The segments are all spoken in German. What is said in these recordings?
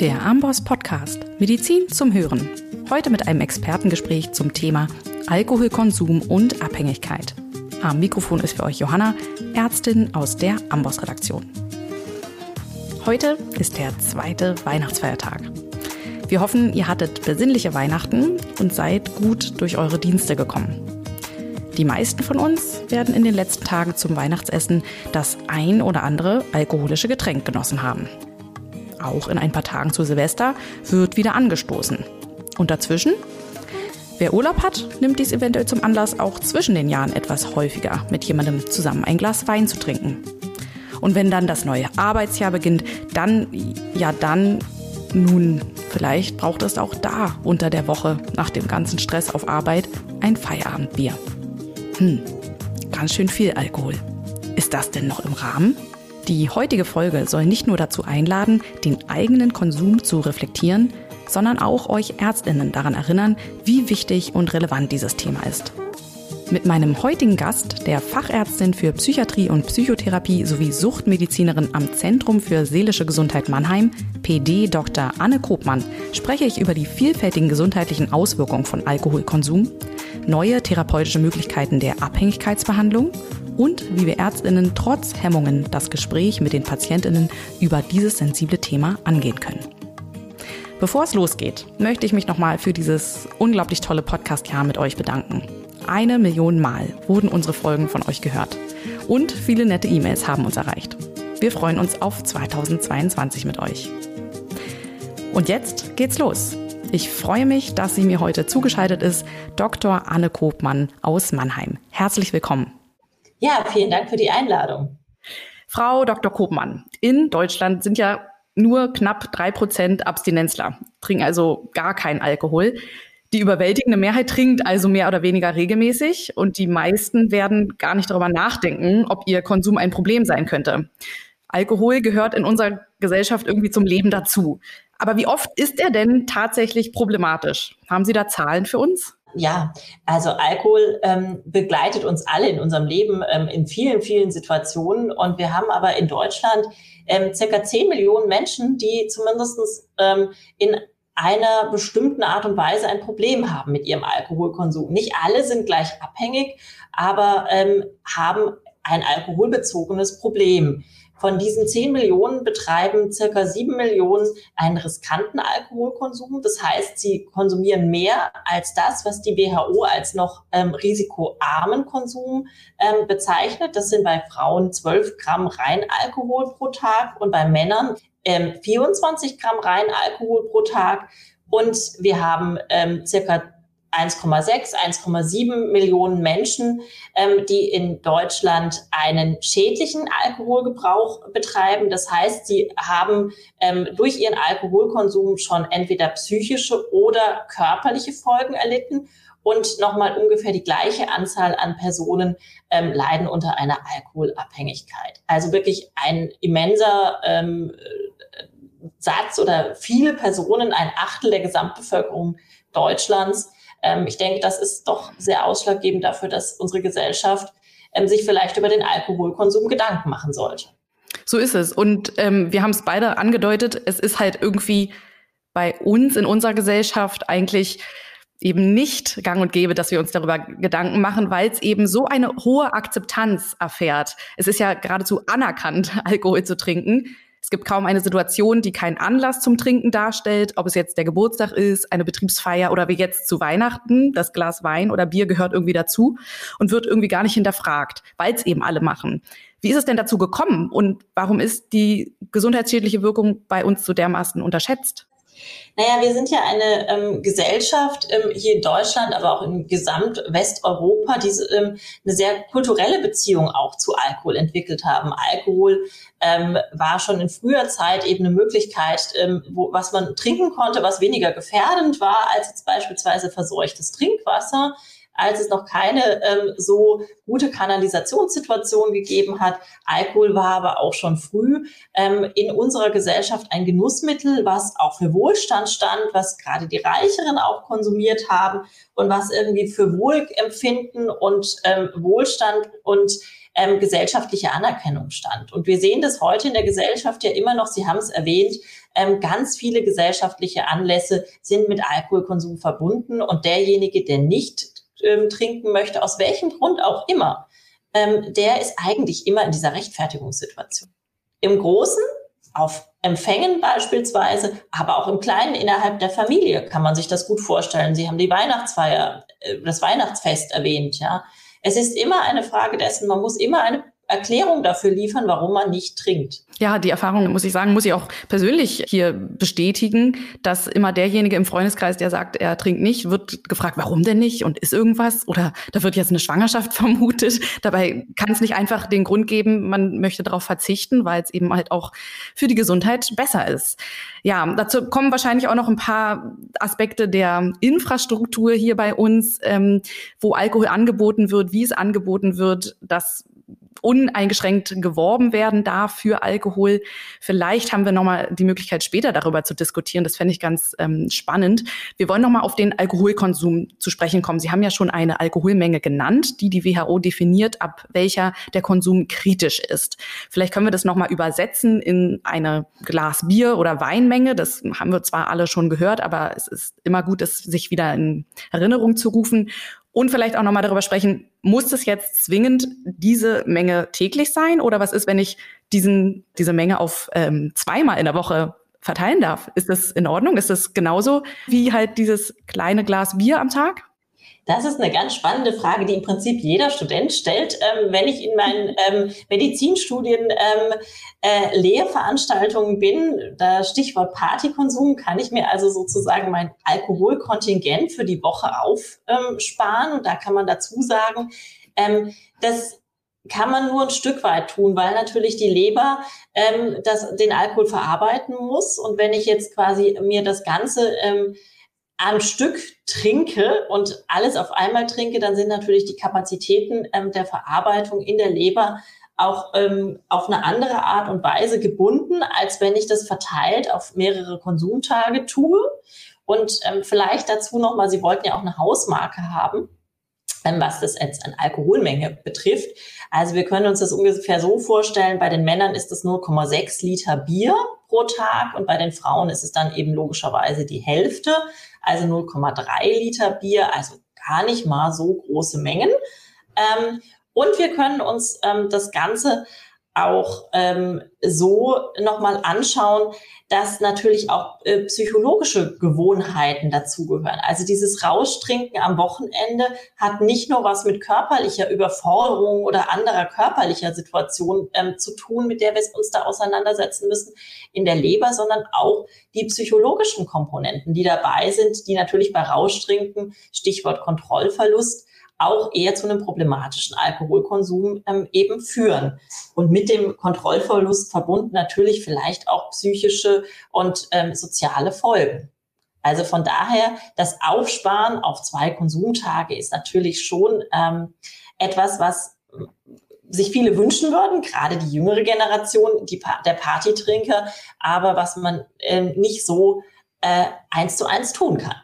Der Amboss Podcast Medizin zum Hören. Heute mit einem Expertengespräch zum Thema Alkoholkonsum und Abhängigkeit. Am Mikrofon ist für euch Johanna, Ärztin aus der Amboss Redaktion. Heute ist der zweite Weihnachtsfeiertag. Wir hoffen, ihr hattet besinnliche Weihnachten und seid gut durch eure Dienste gekommen. Die meisten von uns werden in den letzten Tagen zum Weihnachtsessen das ein oder andere alkoholische Getränk genossen haben. Auch in ein paar Tagen zu Silvester wird wieder angestoßen. Und dazwischen? Wer Urlaub hat, nimmt dies eventuell zum Anlass, auch zwischen den Jahren etwas häufiger mit jemandem zusammen ein Glas Wein zu trinken. Und wenn dann das neue Arbeitsjahr beginnt, dann, ja dann, nun, vielleicht braucht es auch da unter der Woche nach dem ganzen Stress auf Arbeit ein Feierabendbier. Hm, ganz schön viel Alkohol. Ist das denn noch im Rahmen? Die heutige Folge soll nicht nur dazu einladen, den eigenen Konsum zu reflektieren, sondern auch euch Ärztinnen daran erinnern, wie wichtig und relevant dieses Thema ist. Mit meinem heutigen Gast, der Fachärztin für Psychiatrie und Psychotherapie sowie Suchtmedizinerin am Zentrum für seelische Gesundheit Mannheim, PD Dr. Anne Kopmann, spreche ich über die vielfältigen gesundheitlichen Auswirkungen von Alkoholkonsum, neue therapeutische Möglichkeiten der Abhängigkeitsbehandlung und wie wir Ärztinnen trotz Hemmungen das Gespräch mit den Patientinnen über dieses sensible Thema angehen können. Bevor es losgeht, möchte ich mich nochmal für dieses unglaublich tolle Podcast-Jahr mit euch bedanken. Eine Million Mal wurden unsere Folgen von euch gehört und viele nette E-Mails haben uns erreicht. Wir freuen uns auf 2022 mit euch. Und jetzt geht's los. Ich freue mich, dass sie mir heute zugeschaltet ist, Dr. Anne Kopmann aus Mannheim. Herzlich willkommen. Ja, vielen Dank für die Einladung. Frau Dr. Kopmann, in Deutschland sind ja nur knapp drei Prozent Abstinenzler, trinken also gar keinen Alkohol. Die überwältigende Mehrheit trinkt also mehr oder weniger regelmäßig und die meisten werden gar nicht darüber nachdenken, ob ihr Konsum ein Problem sein könnte. Alkohol gehört in unserer Gesellschaft irgendwie zum Leben dazu. Aber wie oft ist er denn tatsächlich problematisch? Haben Sie da Zahlen für uns? Ja, also Alkohol ähm, begleitet uns alle in unserem Leben ähm, in vielen, vielen Situationen. Und wir haben aber in Deutschland ähm, circa 10 Millionen Menschen, die zumindest ähm, in einer bestimmten Art und Weise ein Problem haben mit ihrem Alkoholkonsum. Nicht alle sind gleich abhängig, aber ähm, haben ein alkoholbezogenes Problem. Von diesen 10 Millionen betreiben circa 7 Millionen einen riskanten Alkoholkonsum. Das heißt, sie konsumieren mehr als das, was die WHO als noch ähm, risikoarmen Konsum ähm, bezeichnet. Das sind bei Frauen 12 Gramm Reinalkohol pro Tag und bei Männern ähm, 24 Gramm Reinalkohol pro Tag. Und wir haben ähm, circa 1,6, 1,7 Millionen Menschen, ähm, die in Deutschland einen schädlichen Alkoholgebrauch betreiben. Das heißt, sie haben ähm, durch ihren Alkoholkonsum schon entweder psychische oder körperliche Folgen erlitten. Und nochmal ungefähr die gleiche Anzahl an Personen ähm, leiden unter einer Alkoholabhängigkeit. Also wirklich ein immenser ähm, Satz oder viele Personen, ein Achtel der Gesamtbevölkerung Deutschlands, ähm, ich denke, das ist doch sehr ausschlaggebend dafür, dass unsere Gesellschaft ähm, sich vielleicht über den Alkoholkonsum Gedanken machen sollte. So ist es. Und ähm, wir haben es beide angedeutet, es ist halt irgendwie bei uns in unserer Gesellschaft eigentlich eben nicht gang und gäbe, dass wir uns darüber Gedanken machen, weil es eben so eine hohe Akzeptanz erfährt. Es ist ja geradezu anerkannt, Alkohol zu trinken. Es gibt kaum eine Situation, die keinen Anlass zum Trinken darstellt, ob es jetzt der Geburtstag ist, eine Betriebsfeier oder wie jetzt zu Weihnachten. Das Glas Wein oder Bier gehört irgendwie dazu und wird irgendwie gar nicht hinterfragt, weil es eben alle machen. Wie ist es denn dazu gekommen und warum ist die gesundheitsschädliche Wirkung bei uns so dermaßen unterschätzt? Naja, wir sind ja eine ähm, Gesellschaft ähm, hier in Deutschland, aber auch in gesamt Westeuropa, die ähm, eine sehr kulturelle Beziehung auch zu Alkohol entwickelt haben. Alkohol ähm, war schon in früher Zeit eben eine Möglichkeit, ähm, wo, was man trinken konnte, was weniger gefährdend war als jetzt beispielsweise verseuchtes Trinkwasser als es noch keine ähm, so gute Kanalisationssituation gegeben hat. Alkohol war aber auch schon früh ähm, in unserer Gesellschaft ein Genussmittel, was auch für Wohlstand stand, was gerade die Reicheren auch konsumiert haben und was irgendwie für Wohlempfinden und ähm, Wohlstand und ähm, gesellschaftliche Anerkennung stand. Und wir sehen das heute in der Gesellschaft ja immer noch, Sie haben es erwähnt, ähm, ganz viele gesellschaftliche Anlässe sind mit Alkoholkonsum verbunden und derjenige, der nicht ähm, trinken möchte, aus welchem Grund auch immer, ähm, der ist eigentlich immer in dieser Rechtfertigungssituation. Im Großen, auf Empfängen beispielsweise, aber auch im Kleinen innerhalb der Familie kann man sich das gut vorstellen. Sie haben die Weihnachtsfeier, äh, das Weihnachtsfest erwähnt, ja. Es ist immer eine Frage dessen, man muss immer eine Erklärung dafür liefern, warum man nicht trinkt. Ja, die Erfahrung, muss ich sagen, muss ich auch persönlich hier bestätigen, dass immer derjenige im Freundeskreis, der sagt, er trinkt nicht, wird gefragt, warum denn nicht und ist irgendwas oder da wird jetzt eine Schwangerschaft vermutet. Dabei kann es nicht einfach den Grund geben, man möchte darauf verzichten, weil es eben halt auch für die Gesundheit besser ist. Ja, dazu kommen wahrscheinlich auch noch ein paar Aspekte der Infrastruktur hier bei uns, ähm, wo Alkohol angeboten wird, wie es angeboten wird. Das uneingeschränkt geworben werden darf für Alkohol. Vielleicht haben wir nochmal die Möglichkeit, später darüber zu diskutieren. Das fände ich ganz ähm, spannend. Wir wollen nochmal auf den Alkoholkonsum zu sprechen kommen. Sie haben ja schon eine Alkoholmenge genannt, die die WHO definiert, ab welcher der Konsum kritisch ist. Vielleicht können wir das nochmal übersetzen in eine Glas Bier oder Weinmenge. Das haben wir zwar alle schon gehört, aber es ist immer gut, es sich wieder in Erinnerung zu rufen. Und vielleicht auch nochmal darüber sprechen, muss es jetzt zwingend diese Menge täglich sein? Oder was ist, wenn ich diesen, diese Menge auf ähm, zweimal in der Woche verteilen darf? Ist das in Ordnung? Ist das genauso wie halt dieses kleine Glas Bier am Tag? Das ist eine ganz spannende Frage, die im Prinzip jeder Student stellt. Ähm, wenn ich in meinen ähm, Medizinstudien ähm, äh, Lehrveranstaltungen bin, da Stichwort Partykonsum, kann ich mir also sozusagen mein Alkoholkontingent für die Woche aufsparen. Und da kann man dazu sagen, ähm, dass kann man nur ein Stück weit tun, weil natürlich die Leber ähm, das, den Alkohol verarbeiten muss. Und wenn ich jetzt quasi mir das Ganze ähm, am Stück trinke und alles auf einmal trinke, dann sind natürlich die Kapazitäten ähm, der Verarbeitung in der Leber auch ähm, auf eine andere Art und Weise gebunden, als wenn ich das verteilt auf mehrere Konsumtage tue. Und ähm, vielleicht dazu nochmal, Sie wollten ja auch eine Hausmarke haben, ähm, was das jetzt an Alkoholmenge betrifft. Also wir können uns das ungefähr so vorstellen, bei den Männern ist es 0,6 Liter Bier pro Tag und bei den Frauen ist es dann eben logischerweise die Hälfte also 0,3 Liter Bier, also gar nicht mal so große Mengen. Ähm, und wir können uns ähm, das Ganze auch ähm, so nochmal anschauen, dass natürlich auch äh, psychologische Gewohnheiten dazugehören. Also dieses Rauschtrinken am Wochenende hat nicht nur was mit körperlicher Überforderung oder anderer körperlicher Situation ähm, zu tun, mit der wir uns da auseinandersetzen müssen in der Leber, sondern auch die psychologischen Komponenten, die dabei sind, die natürlich bei Rauschtrinken, Stichwort Kontrollverlust, auch eher zu einem problematischen Alkoholkonsum ähm, eben führen. Und mit dem Kontrollverlust verbunden natürlich vielleicht auch psychische und ähm, soziale Folgen. Also von daher, das Aufsparen auf zwei Konsumtage ist natürlich schon ähm, etwas, was sich viele wünschen würden, gerade die jüngere Generation, die, der Partytrinker, aber was man ähm, nicht so äh, eins zu eins tun kann.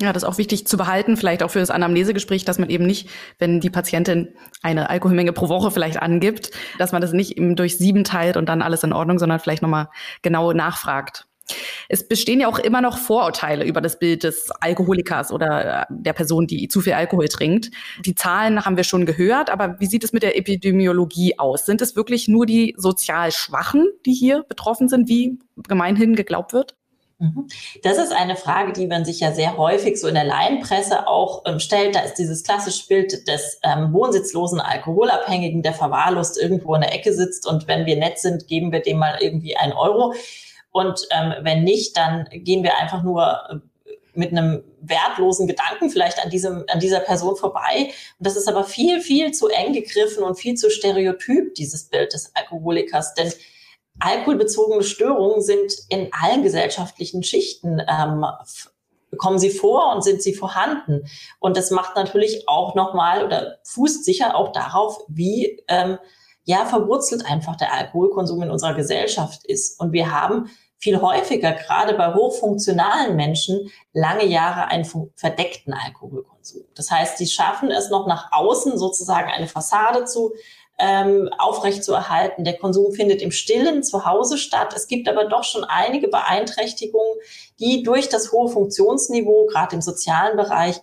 Ja, das ist auch wichtig zu behalten, vielleicht auch für das Anamnesegespräch, dass man eben nicht, wenn die Patientin eine Alkoholmenge pro Woche vielleicht angibt, dass man das nicht eben durch sieben teilt und dann alles in Ordnung, sondern vielleicht nochmal genau nachfragt. Es bestehen ja auch immer noch Vorurteile über das Bild des Alkoholikers oder äh, der Person, die zu viel Alkohol trinkt. Die Zahlen haben wir schon gehört, aber wie sieht es mit der Epidemiologie aus? Sind es wirklich nur die sozial Schwachen, die hier betroffen sind, wie gemeinhin geglaubt wird? Mhm. Das ist eine Frage, die man sich ja sehr häufig so in der Laienpresse auch ähm, stellt. Da ist dieses klassische Bild des ähm, wohnsitzlosen Alkoholabhängigen, der verwahrlost irgendwo in der Ecke sitzt und wenn wir nett sind, geben wir dem mal irgendwie einen Euro. Und ähm, wenn nicht, dann gehen wir einfach nur äh, mit einem wertlosen Gedanken vielleicht an diesem, an dieser Person vorbei. Und das ist aber viel, viel zu eng gegriffen und viel zu stereotyp, dieses Bild des Alkoholikers. Denn alkoholbezogene Störungen sind in allen gesellschaftlichen Schichten ähm, kommen sie vor und sind sie vorhanden. Und das macht natürlich auch nochmal oder fußt sicher auch darauf, wie ähm, ja verwurzelt einfach der Alkoholkonsum in unserer Gesellschaft ist. Und wir haben viel häufiger, gerade bei hochfunktionalen Menschen, lange Jahre einen verdeckten Alkoholkonsum. Das heißt, sie schaffen es noch nach außen sozusagen eine Fassade zu ähm, aufrechtzuerhalten. Der Konsum findet im Stillen zu Hause statt. Es gibt aber doch schon einige Beeinträchtigungen, die durch das hohe Funktionsniveau, gerade im sozialen Bereich,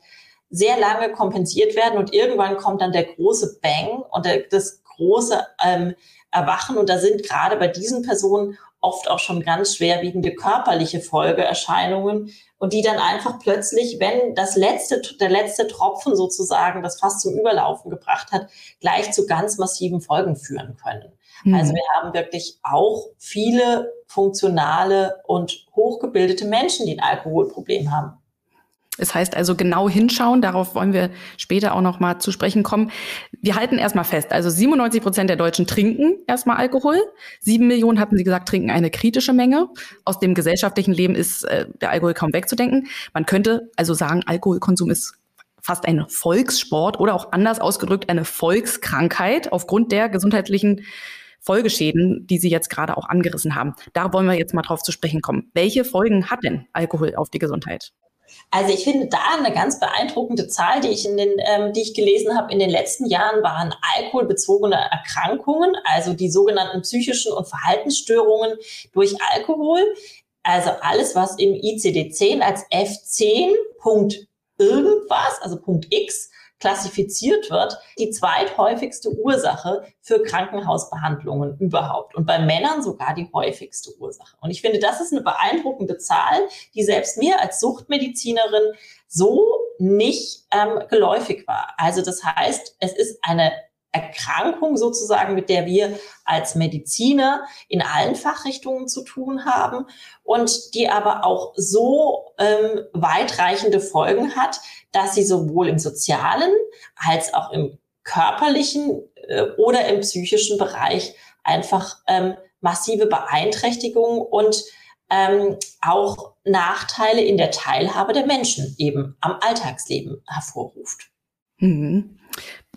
sehr lange kompensiert werden und irgendwann kommt dann der große Bang und der, das große ähm, Erwachen und da sind gerade bei diesen Personen oft auch schon ganz schwerwiegende körperliche Folgeerscheinungen und die dann einfach plötzlich, wenn das letzte, der letzte Tropfen sozusagen das fast zum Überlaufen gebracht hat, gleich zu ganz massiven Folgen führen können. Mhm. Also wir haben wirklich auch viele funktionale und hochgebildete Menschen, die ein Alkoholproblem haben. Es heißt also genau hinschauen, darauf wollen wir später auch noch mal zu sprechen kommen. Wir halten erstmal fest, also 97 Prozent der Deutschen trinken erstmal Alkohol. Sieben Millionen, hatten Sie gesagt, trinken eine kritische Menge. Aus dem gesellschaftlichen Leben ist äh, der Alkohol kaum wegzudenken. Man könnte also sagen, Alkoholkonsum ist fast ein Volkssport oder auch anders ausgedrückt eine Volkskrankheit aufgrund der gesundheitlichen Folgeschäden, die Sie jetzt gerade auch angerissen haben. Da wollen wir jetzt mal drauf zu sprechen kommen. Welche Folgen hat denn Alkohol auf die Gesundheit? Also ich finde da eine ganz beeindruckende Zahl, die ich in den, ähm, die ich gelesen habe in den letzten Jahren, waren alkoholbezogene Erkrankungen, also die sogenannten psychischen und Verhaltensstörungen durch Alkohol. Also alles, was im ICD-10 als F10 Punkt irgendwas, also Punkt X, klassifiziert wird, die zweithäufigste Ursache für Krankenhausbehandlungen überhaupt. Und bei Männern sogar die häufigste Ursache. Und ich finde, das ist eine beeindruckende Zahl, die selbst mir als Suchtmedizinerin so nicht ähm, geläufig war. Also das heißt, es ist eine Erkrankung sozusagen, mit der wir als Mediziner in allen Fachrichtungen zu tun haben und die aber auch so ähm, weitreichende Folgen hat, dass sie sowohl im sozialen als auch im körperlichen äh, oder im psychischen Bereich einfach ähm, massive Beeinträchtigungen und ähm, auch Nachteile in der Teilhabe der Menschen eben am Alltagsleben hervorruft. Mhm.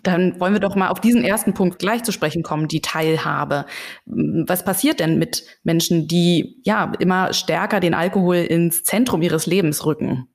Dann wollen wir doch mal auf diesen ersten Punkt gleich zu sprechen kommen, die Teilhabe. Was passiert denn mit Menschen, die ja immer stärker den Alkohol ins Zentrum ihres Lebens rücken?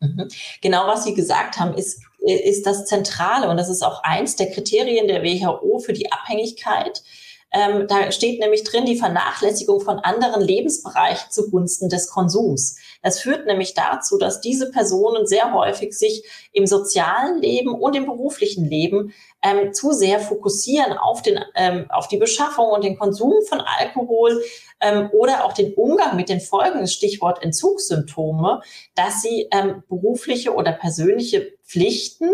Mhm. Genau, was Sie gesagt haben, ist, ist das Zentrale und das ist auch eins der Kriterien der WHO für die Abhängigkeit. Ähm, da steht nämlich drin die Vernachlässigung von anderen Lebensbereichen zugunsten des Konsums. Das führt nämlich dazu, dass diese Personen sehr häufig sich im sozialen Leben und im beruflichen Leben ähm, zu sehr fokussieren auf, den, ähm, auf die Beschaffung und den Konsum von Alkohol ähm, oder auch den Umgang mit den Folgen, Stichwort Entzugssymptome, dass sie ähm, berufliche oder persönliche Pflichten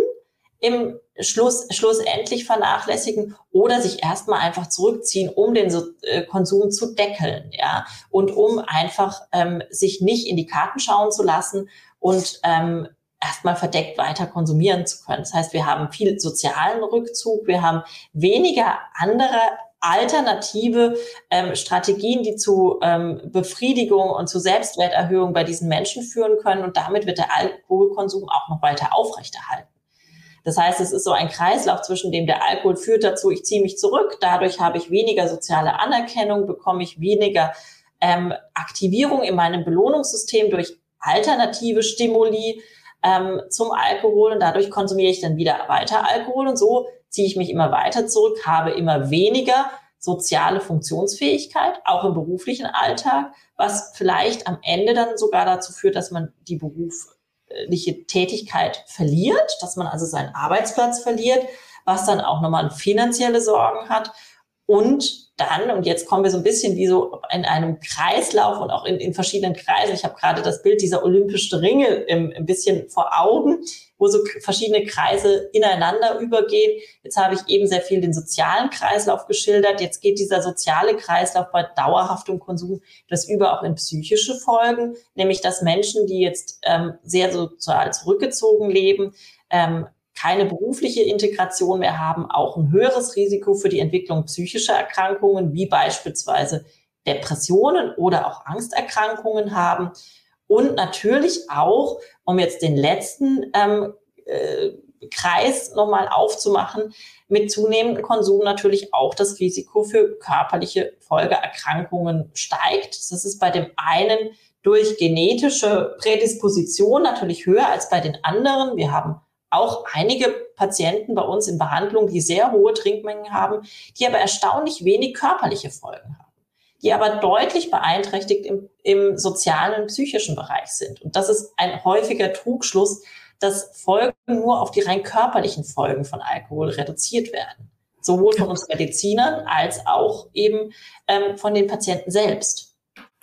im Schluss, schlussendlich vernachlässigen oder sich erstmal einfach zurückziehen, um den so, äh, Konsum zu deckeln, ja, und um einfach ähm, sich nicht in die Karten schauen zu lassen und ähm, erstmal verdeckt weiter konsumieren zu können. Das heißt, wir haben viel sozialen Rückzug, wir haben weniger andere alternative ähm, Strategien, die zu ähm, Befriedigung und zu Selbstwerterhöhung bei diesen Menschen führen können. Und damit wird der Alkoholkonsum auch noch weiter aufrechterhalten. Das heißt, es ist so ein Kreislauf, zwischen dem der Alkohol führt dazu, ich ziehe mich zurück, dadurch habe ich weniger soziale Anerkennung, bekomme ich weniger ähm, Aktivierung in meinem Belohnungssystem durch alternative Stimuli ähm, zum Alkohol und dadurch konsumiere ich dann wieder weiter Alkohol und so ziehe ich mich immer weiter zurück, habe immer weniger soziale Funktionsfähigkeit, auch im beruflichen Alltag, was vielleicht am Ende dann sogar dazu führt, dass man die Beruf, Tätigkeit verliert, dass man also seinen Arbeitsplatz verliert, was dann auch nochmal finanzielle Sorgen hat. Und dann, und jetzt kommen wir so ein bisschen wie so in einem Kreislauf und auch in, in verschiedenen Kreisen. Ich habe gerade das Bild dieser olympischen Ringe im, ein bisschen vor Augen, wo so verschiedene Kreise ineinander übergehen. Jetzt habe ich eben sehr viel den sozialen Kreislauf geschildert. Jetzt geht dieser soziale Kreislauf bei dauerhaftem Konsum das über auch in psychische Folgen, nämlich dass Menschen, die jetzt ähm, sehr sozial zurückgezogen leben, ähm, keine berufliche Integration mehr haben, auch ein höheres Risiko für die Entwicklung psychischer Erkrankungen, wie beispielsweise Depressionen oder auch Angsterkrankungen haben. Und natürlich auch, um jetzt den letzten ähm, äh, Kreis nochmal aufzumachen, mit zunehmendem Konsum natürlich auch das Risiko für körperliche Folgeerkrankungen steigt. Das ist bei dem einen durch genetische Prädisposition natürlich höher als bei den anderen. Wir haben auch einige Patienten bei uns in Behandlung, die sehr hohe Trinkmengen haben, die aber erstaunlich wenig körperliche Folgen haben, die aber deutlich beeinträchtigt im, im sozialen und psychischen Bereich sind. Und das ist ein häufiger Trugschluss, dass Folgen nur auf die rein körperlichen Folgen von Alkohol reduziert werden. Sowohl von uns Medizinern als auch eben ähm, von den Patienten selbst.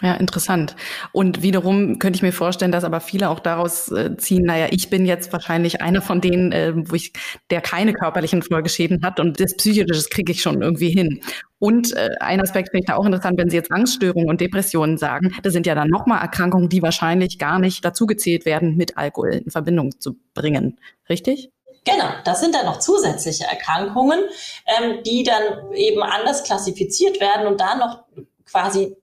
Ja, interessant. Und wiederum könnte ich mir vorstellen, dass aber viele auch daraus äh, ziehen, naja, ich bin jetzt wahrscheinlich einer von denen, äh, wo ich, der keine körperlichen Folgeschäden hat und das Psychische kriege ich schon irgendwie hin. Und äh, ein Aspekt finde ich da auch interessant, wenn Sie jetzt Angststörungen und Depressionen sagen, das sind ja dann nochmal Erkrankungen, die wahrscheinlich gar nicht dazugezählt werden, mit Alkohol in Verbindung zu bringen. Richtig? Genau, das sind dann noch zusätzliche Erkrankungen, ähm, die dann eben anders klassifiziert werden und da noch quasi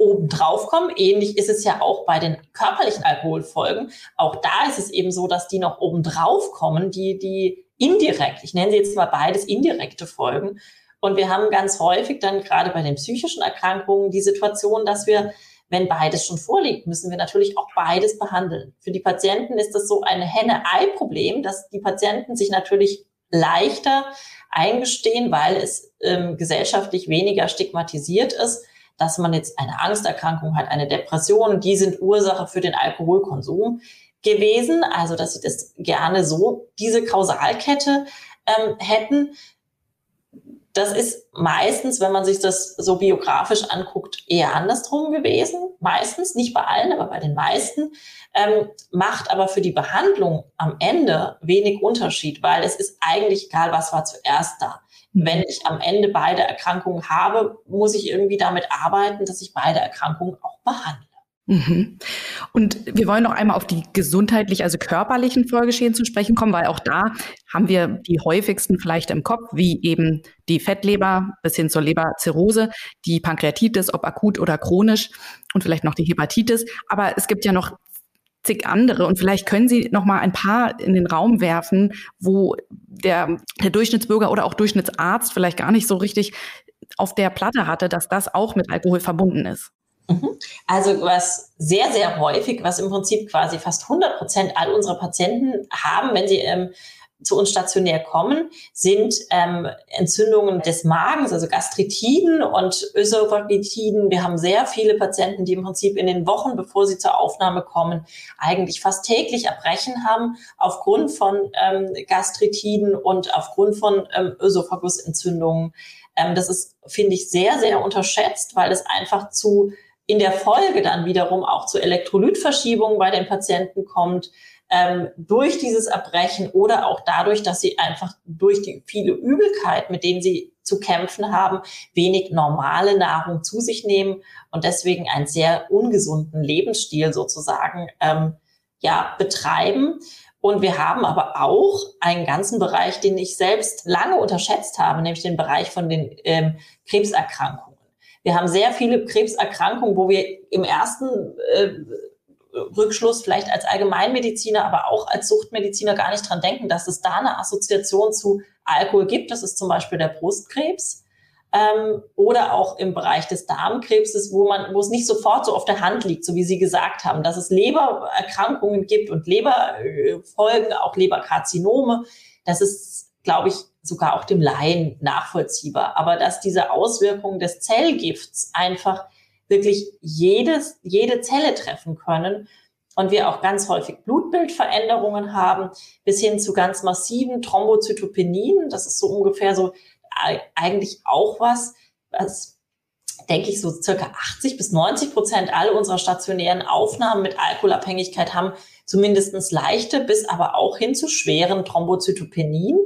obendrauf kommen. Ähnlich ist es ja auch bei den körperlichen Alkoholfolgen. Auch da ist es eben so, dass die noch obendrauf kommen, die, die indirekt, ich nenne sie jetzt mal beides indirekte Folgen. Und wir haben ganz häufig dann gerade bei den psychischen Erkrankungen die Situation, dass wir, wenn beides schon vorliegt, müssen wir natürlich auch beides behandeln. Für die Patienten ist das so ein Henne-Ei-Problem, dass die Patienten sich natürlich leichter eingestehen, weil es ähm, gesellschaftlich weniger stigmatisiert ist, dass man jetzt eine Angsterkrankung hat, eine Depression, die sind Ursache für den Alkoholkonsum gewesen. Also, dass sie das gerne so, diese Kausalkette ähm, hätten. Das ist meistens, wenn man sich das so biografisch anguckt, eher andersrum gewesen. Meistens, nicht bei allen, aber bei den meisten. Ähm, macht aber für die Behandlung am Ende wenig Unterschied, weil es ist eigentlich egal, was war zuerst da. Wenn ich am Ende beide Erkrankungen habe, muss ich irgendwie damit arbeiten, dass ich beide Erkrankungen auch behandle. Mhm. Und wir wollen noch einmal auf die gesundheitlich, also körperlichen Folgeschäden zu sprechen kommen, weil auch da haben wir die häufigsten vielleicht im Kopf, wie eben die Fettleber bis hin zur Leberzirrhose, die Pankreatitis, ob akut oder chronisch und vielleicht noch die Hepatitis. Aber es gibt ja noch zig andere. Und vielleicht können Sie noch mal ein paar in den Raum werfen, wo der, der Durchschnittsbürger oder auch Durchschnittsarzt vielleicht gar nicht so richtig auf der Platte hatte, dass das auch mit Alkohol verbunden ist. Mhm. Also was sehr, sehr häufig, was im Prinzip quasi fast 100 Prozent all unserer Patienten haben, wenn sie ähm, zu uns stationär kommen, sind ähm, Entzündungen des Magens, also Gastritiden und Ösophagitiden. Wir haben sehr viele Patienten, die im Prinzip in den Wochen, bevor sie zur Aufnahme kommen, eigentlich fast täglich Erbrechen haben aufgrund von ähm, Gastritiden und aufgrund von ähm, Ösophagusentzündungen. Ähm, das ist, finde ich, sehr, sehr unterschätzt, weil es einfach zu in der Folge dann wiederum auch zu Elektrolytverschiebungen bei den Patienten kommt ähm, durch dieses Erbrechen oder auch dadurch, dass sie einfach durch die viele Übelkeit, mit denen sie zu kämpfen haben, wenig normale Nahrung zu sich nehmen und deswegen einen sehr ungesunden Lebensstil sozusagen ähm, ja betreiben. Und wir haben aber auch einen ganzen Bereich, den ich selbst lange unterschätzt habe, nämlich den Bereich von den ähm, Krebserkrankungen. Wir haben sehr viele Krebserkrankungen, wo wir im ersten äh, Rückschluss vielleicht als Allgemeinmediziner, aber auch als Suchtmediziner gar nicht dran denken, dass es da eine Assoziation zu Alkohol gibt. Das ist zum Beispiel der Brustkrebs. Ähm, oder auch im Bereich des Darmkrebses, wo man, wo es nicht sofort so auf der Hand liegt, so wie Sie gesagt haben, dass es Lebererkrankungen gibt und Leberfolgen, auch Leberkarzinome. Das ist, glaube ich, sogar auch dem Laien nachvollziehbar. Aber dass diese Auswirkungen des Zellgifts einfach wirklich jedes, jede Zelle treffen können und wir auch ganz häufig Blutbildveränderungen haben, bis hin zu ganz massiven Thrombozytopenien. Das ist so ungefähr so eigentlich auch was, was denke ich, so circa 80 bis 90 Prozent all unserer stationären Aufnahmen mit Alkoholabhängigkeit haben zumindestens leichte bis aber auch hin zu schweren Thrombozytopenien,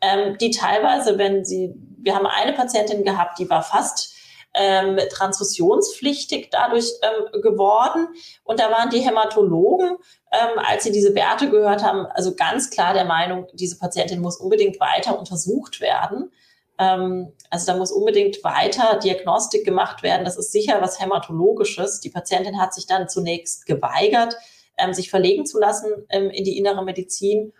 ähm, die teilweise, wenn sie, wir haben eine Patientin gehabt, die war fast ähm, transfusionspflichtig dadurch ähm, geworden. Und da waren die Hämatologen, ähm, als sie diese Werte gehört haben, also ganz klar der Meinung, diese Patientin muss unbedingt weiter untersucht werden. Ähm, also da muss unbedingt weiter Diagnostik gemacht werden. Das ist sicher was Hämatologisches. Die Patientin hat sich dann zunächst geweigert, ähm, sich verlegen zu lassen ähm, in die innere Medizin.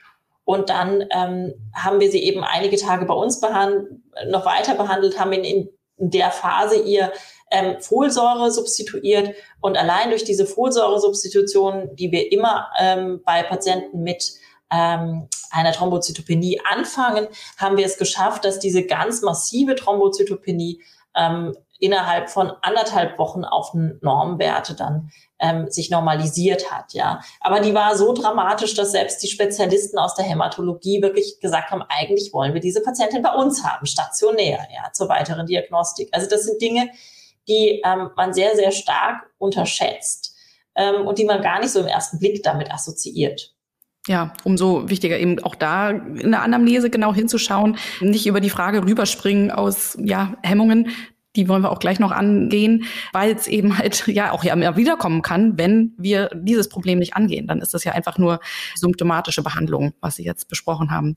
Und dann ähm, haben wir sie eben einige Tage bei uns behandelt, noch weiter behandelt, haben ihn in in der Phase ihr ähm, Folsäure substituiert. Und allein durch diese Folsäuresubstitution, die wir immer ähm, bei Patienten mit ähm, einer Thrombozytopenie anfangen, haben wir es geschafft, dass diese ganz massive Thrombozytopenie ähm, innerhalb von anderthalb Wochen auf Normwerte dann ähm, sich normalisiert hat, ja. Aber die war so dramatisch, dass selbst die Spezialisten aus der Hämatologie wirklich gesagt haben, eigentlich wollen wir diese Patientin bei uns haben, stationär, ja, zur weiteren Diagnostik. Also das sind Dinge, die ähm, man sehr, sehr stark unterschätzt ähm, und die man gar nicht so im ersten Blick damit assoziiert. Ja, umso wichtiger eben auch da in der Anamnese genau hinzuschauen, nicht über die Frage rüberspringen aus ja, Hemmungen, die wollen wir auch gleich noch angehen, weil es eben halt ja auch ja immer wiederkommen kann, wenn wir dieses Problem nicht angehen. Dann ist das ja einfach nur symptomatische Behandlung, was Sie jetzt besprochen haben.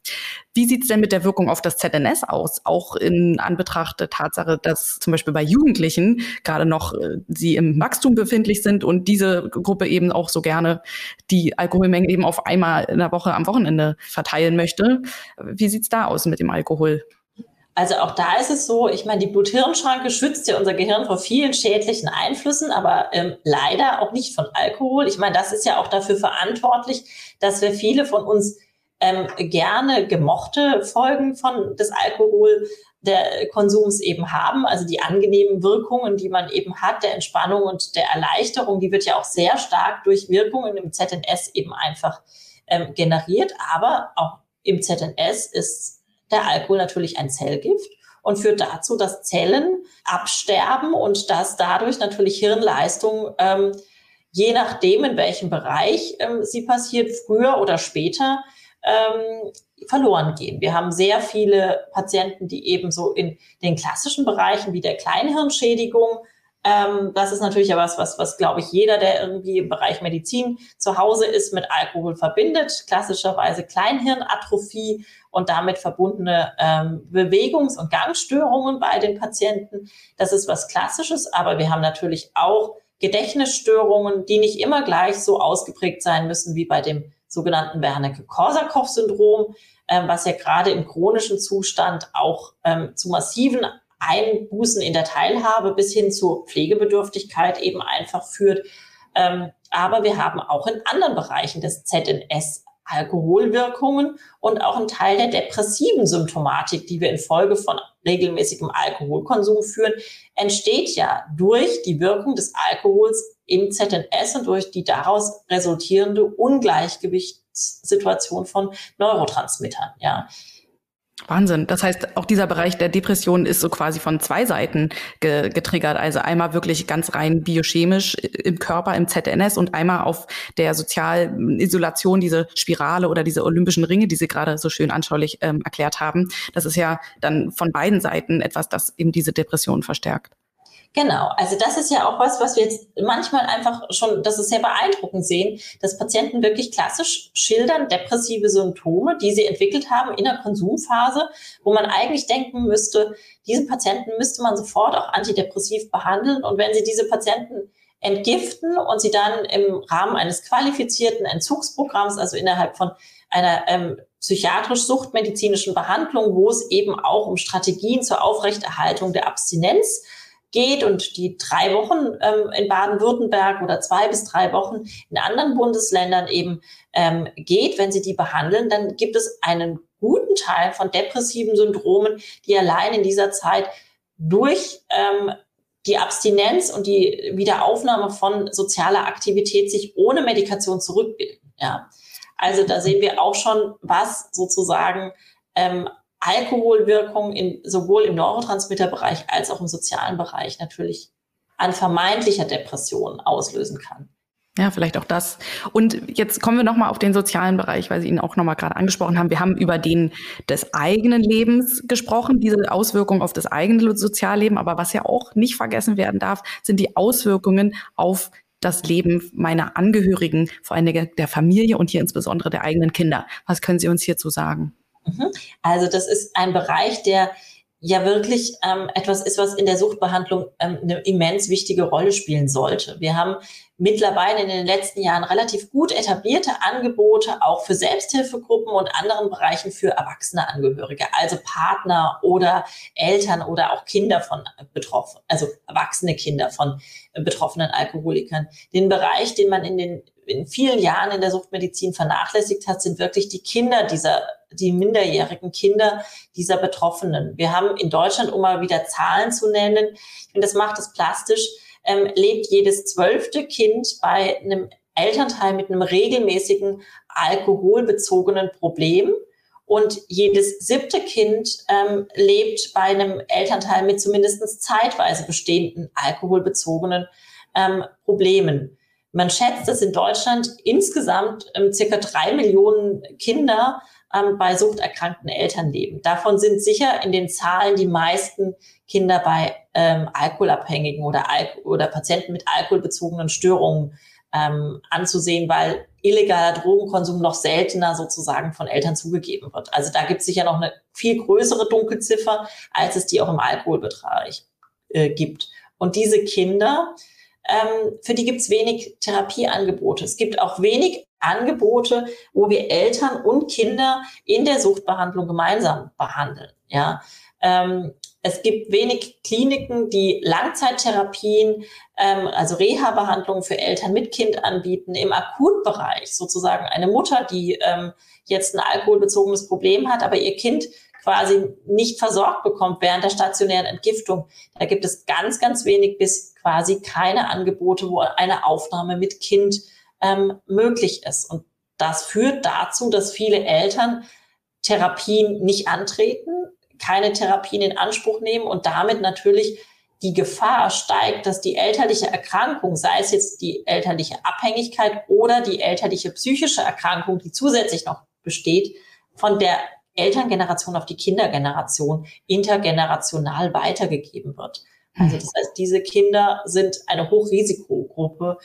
Wie sieht es denn mit der Wirkung auf das ZNS aus? Auch in Anbetracht der Tatsache, dass zum Beispiel bei Jugendlichen gerade noch äh, sie im Wachstum befindlich sind und diese Gruppe eben auch so gerne die Alkoholmenge eben auf einmal in der Woche am Wochenende verteilen möchte. Wie sieht's da aus mit dem Alkohol? Also auch da ist es so, ich meine, die Blut-Hirn-Schranke schützt ja unser Gehirn vor vielen schädlichen Einflüssen, aber ähm, leider auch nicht von Alkohol. Ich meine, das ist ja auch dafür verantwortlich, dass wir viele von uns ähm, gerne gemochte Folgen von des Alkohol der Konsums eben haben, also die angenehmen Wirkungen, die man eben hat, der Entspannung und der Erleichterung, die wird ja auch sehr stark durch Wirkungen im ZNS eben einfach ähm, generiert, aber auch im ZNS ist der Alkohol natürlich ein Zellgift und führt dazu, dass Zellen absterben und dass dadurch natürlich Hirnleistung, ähm, je nachdem, in welchem Bereich ähm, sie passiert, früher oder später ähm, verloren gehen. Wir haben sehr viele Patienten, die eben so in den klassischen Bereichen wie der Kleinhirnschädigung ähm, das ist natürlich ja was, was, was glaube ich jeder, der irgendwie im Bereich Medizin zu Hause ist, mit Alkohol verbindet. Klassischerweise Kleinhirnatrophie und damit verbundene ähm, Bewegungs- und Gangstörungen bei den Patienten. Das ist was Klassisches, aber wir haben natürlich auch Gedächtnisstörungen, die nicht immer gleich so ausgeprägt sein müssen wie bei dem sogenannten Wernicke-Korsakow-Syndrom, ähm, was ja gerade im chronischen Zustand auch ähm, zu massiven Einbußen in der Teilhabe bis hin zur Pflegebedürftigkeit eben einfach führt. Ähm, aber wir haben auch in anderen Bereichen des ZNS Alkoholwirkungen und auch einen Teil der depressiven Symptomatik, die wir infolge von regelmäßigem Alkoholkonsum führen, entsteht ja durch die Wirkung des Alkohols im ZNS und durch die daraus resultierende Ungleichgewichtssituation von Neurotransmittern. Ja. Wahnsinn. Das heißt, auch dieser Bereich der Depression ist so quasi von zwei Seiten ge getriggert. Also einmal wirklich ganz rein biochemisch im Körper, im ZNS und einmal auf der sozialen Isolation, diese Spirale oder diese olympischen Ringe, die Sie gerade so schön anschaulich ähm, erklärt haben. Das ist ja dann von beiden Seiten etwas, das eben diese Depression verstärkt. Genau, also das ist ja auch was, was wir jetzt manchmal einfach schon, das ist sehr beeindruckend sehen, dass Patienten wirklich klassisch schildern depressive Symptome, die sie entwickelt haben in der Konsumphase, wo man eigentlich denken müsste, diese Patienten müsste man sofort auch antidepressiv behandeln. Und wenn sie diese Patienten entgiften und sie dann im Rahmen eines qualifizierten Entzugsprogramms, also innerhalb von einer ähm, psychiatrisch-suchtmedizinischen Behandlung, wo es eben auch um Strategien zur Aufrechterhaltung der Abstinenz geht und die drei Wochen ähm, in Baden-Württemberg oder zwei bis drei Wochen in anderen Bundesländern eben ähm, geht, wenn sie die behandeln, dann gibt es einen guten Teil von depressiven Syndromen, die allein in dieser Zeit durch ähm, die Abstinenz und die Wiederaufnahme von sozialer Aktivität sich ohne Medikation zurückbilden. Ja. Also da sehen wir auch schon, was sozusagen ähm, Alkoholwirkung in, sowohl im Neurotransmitterbereich als auch im sozialen Bereich natürlich an vermeintlicher Depression auslösen kann. Ja, vielleicht auch das. Und jetzt kommen wir nochmal auf den sozialen Bereich, weil Sie ihn auch nochmal gerade angesprochen haben. Wir haben über den des eigenen Lebens gesprochen, diese Auswirkungen auf das eigene Sozialleben. Aber was ja auch nicht vergessen werden darf, sind die Auswirkungen auf das Leben meiner Angehörigen, vor allem der Familie und hier insbesondere der eigenen Kinder. Was können Sie uns hierzu sagen? Mhm. Also das ist ein Bereich, der ja wirklich ähm, etwas ist, was in der Suchtbehandlung ähm, eine immens wichtige Rolle spielen sollte. Wir haben mittlerweile in den letzten Jahren relativ gut etablierte Angebote auch für Selbsthilfegruppen und anderen Bereichen für erwachsene Angehörige, also Partner oder Eltern oder auch Kinder von betroffen, also erwachsene Kinder von betroffenen Alkoholikern. Den Bereich, den man in den in vielen Jahren in der Suchtmedizin vernachlässigt hat, sind wirklich die Kinder dieser, die minderjährigen Kinder dieser Betroffenen. Wir haben in Deutschland, um mal wieder Zahlen zu nennen, ich finde, das macht es plastisch, ähm, lebt jedes zwölfte Kind bei einem Elternteil mit einem regelmäßigen alkoholbezogenen Problem. Und jedes siebte Kind ähm, lebt bei einem Elternteil mit zumindest zeitweise bestehenden alkoholbezogenen ähm, Problemen. Man schätzt, dass in Deutschland insgesamt ähm, circa drei Millionen Kinder ähm, bei suchterkrankten Eltern leben. Davon sind sicher in den Zahlen die meisten Kinder bei ähm, Alkoholabhängigen oder, Al oder Patienten mit alkoholbezogenen Störungen ähm, anzusehen, weil illegaler Drogenkonsum noch seltener sozusagen von Eltern zugegeben wird. Also da gibt es sicher noch eine viel größere Dunkelziffer, als es die auch im Alkoholbereich äh, gibt. Und diese Kinder, ähm, für die gibt es wenig Therapieangebote. Es gibt auch wenig Angebote, wo wir Eltern und Kinder in der Suchtbehandlung gemeinsam behandeln. Ja, ähm, es gibt wenig Kliniken, die Langzeittherapien, ähm, also Reha-Behandlungen für Eltern mit Kind anbieten. Im Akutbereich sozusagen eine Mutter, die ähm, jetzt ein alkoholbezogenes Problem hat, aber ihr Kind quasi nicht versorgt bekommt während der stationären Entgiftung. Da gibt es ganz, ganz wenig bis quasi keine Angebote, wo eine Aufnahme mit Kind ähm, möglich ist. Und das führt dazu, dass viele Eltern Therapien nicht antreten, keine Therapien in Anspruch nehmen und damit natürlich die Gefahr steigt, dass die elterliche Erkrankung, sei es jetzt die elterliche Abhängigkeit oder die elterliche psychische Erkrankung, die zusätzlich noch besteht, von der Elterngeneration auf die Kindergeneration intergenerational weitergegeben wird. Also das heißt, diese Kinder sind eine Hochrisikogruppe,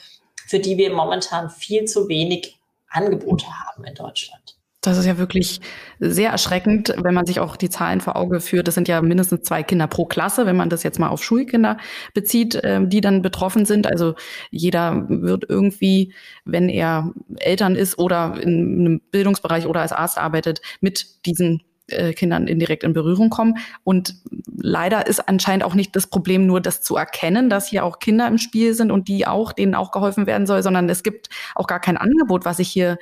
für die wir momentan viel zu wenig Angebote haben in Deutschland. Das ist ja wirklich sehr erschreckend, wenn man sich auch die Zahlen vor Auge führt. Das sind ja mindestens zwei Kinder pro Klasse, wenn man das jetzt mal auf Schulkinder bezieht, ähm, die dann betroffen sind. Also jeder wird irgendwie, wenn er Eltern ist oder in einem Bildungsbereich oder als Arzt arbeitet, mit diesen äh, Kindern indirekt in Berührung kommen. Und leider ist anscheinend auch nicht das Problem nur das zu erkennen, dass hier auch Kinder im Spiel sind und die auch, denen auch geholfen werden soll, sondern es gibt auch gar kein Angebot, was ich hier,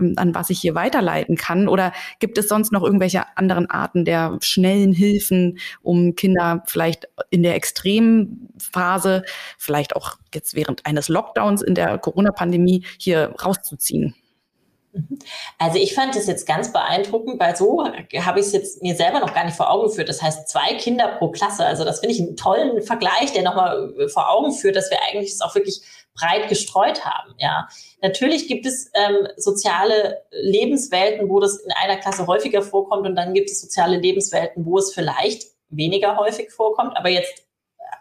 ähm, an was ich hier weiterleiten kann. Oder gibt es sonst noch irgendwelche anderen Arten der schnellen Hilfen, um Kinder vielleicht in der Extremphase, vielleicht auch jetzt während eines Lockdowns in der Corona-Pandemie hier rauszuziehen? Mhm. Also ich fand das jetzt ganz beeindruckend, weil so habe ich es jetzt mir selber noch gar nicht vor Augen geführt. Das heißt zwei Kinder pro Klasse. Also das finde ich einen tollen Vergleich, der nochmal äh, vor Augen führt, dass wir eigentlich das auch wirklich breit gestreut haben. Ja, natürlich gibt es ähm, soziale Lebenswelten, wo das in einer Klasse häufiger vorkommt, und dann gibt es soziale Lebenswelten, wo es vielleicht weniger häufig vorkommt. Aber jetzt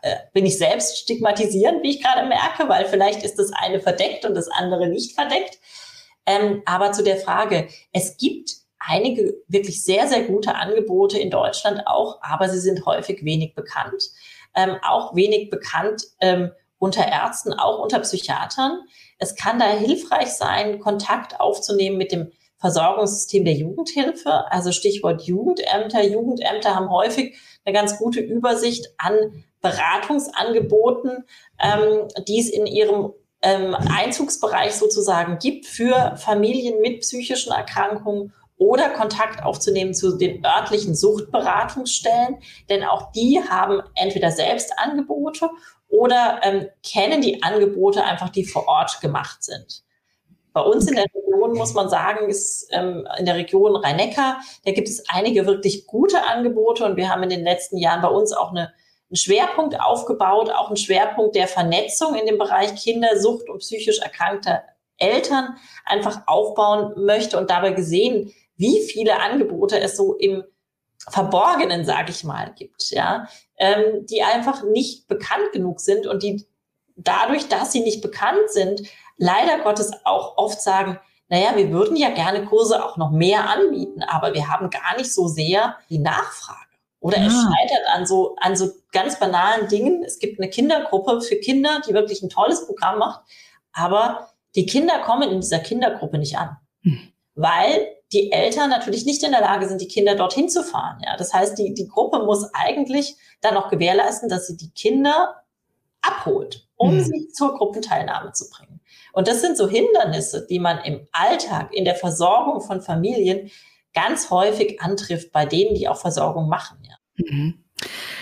äh, bin ich selbst stigmatisierend, wie ich gerade merke, weil vielleicht ist das eine verdeckt und das andere nicht verdeckt. Ähm, aber zu der Frage, es gibt einige wirklich sehr, sehr gute Angebote in Deutschland auch, aber sie sind häufig wenig bekannt. Ähm, auch wenig bekannt ähm, unter Ärzten, auch unter Psychiatern. Es kann da hilfreich sein, Kontakt aufzunehmen mit dem Versorgungssystem der Jugendhilfe, also Stichwort Jugendämter. Jugendämter haben häufig eine ganz gute Übersicht an Beratungsangeboten, ähm, die es in ihrem ähm, Einzugsbereich sozusagen gibt für Familien mit psychischen Erkrankungen oder Kontakt aufzunehmen zu den örtlichen Suchtberatungsstellen, denn auch die haben entweder selbst Angebote oder ähm, kennen die Angebote einfach, die vor Ort gemacht sind. Bei uns in der Region muss man sagen, ist ähm, in der Region Rhein-Neckar, da gibt es einige wirklich gute Angebote und wir haben in den letzten Jahren bei uns auch eine einen Schwerpunkt aufgebaut, auch einen Schwerpunkt der Vernetzung in dem Bereich Kindersucht und psychisch erkrankter Eltern einfach aufbauen möchte und dabei gesehen, wie viele Angebote es so im Verborgenen, sage ich mal, gibt, ja, ähm, die einfach nicht bekannt genug sind und die dadurch, dass sie nicht bekannt sind, leider Gottes auch oft sagen, naja, wir würden ja gerne Kurse auch noch mehr anbieten, aber wir haben gar nicht so sehr die Nachfrage. Oder ja. es ah. scheitert an so, an so ganz banalen Dingen. Es gibt eine Kindergruppe für Kinder, die wirklich ein tolles Programm macht. Aber die Kinder kommen in dieser Kindergruppe nicht an. Hm. Weil die Eltern natürlich nicht in der Lage sind, die Kinder dorthin zu fahren. Ja, das heißt, die, die Gruppe muss eigentlich dann noch gewährleisten, dass sie die Kinder abholt, um hm. sie zur Gruppenteilnahme zu bringen. Und das sind so Hindernisse, die man im Alltag, in der Versorgung von Familien ganz häufig antrifft bei denen, die auch Versorgung machen. Mhm.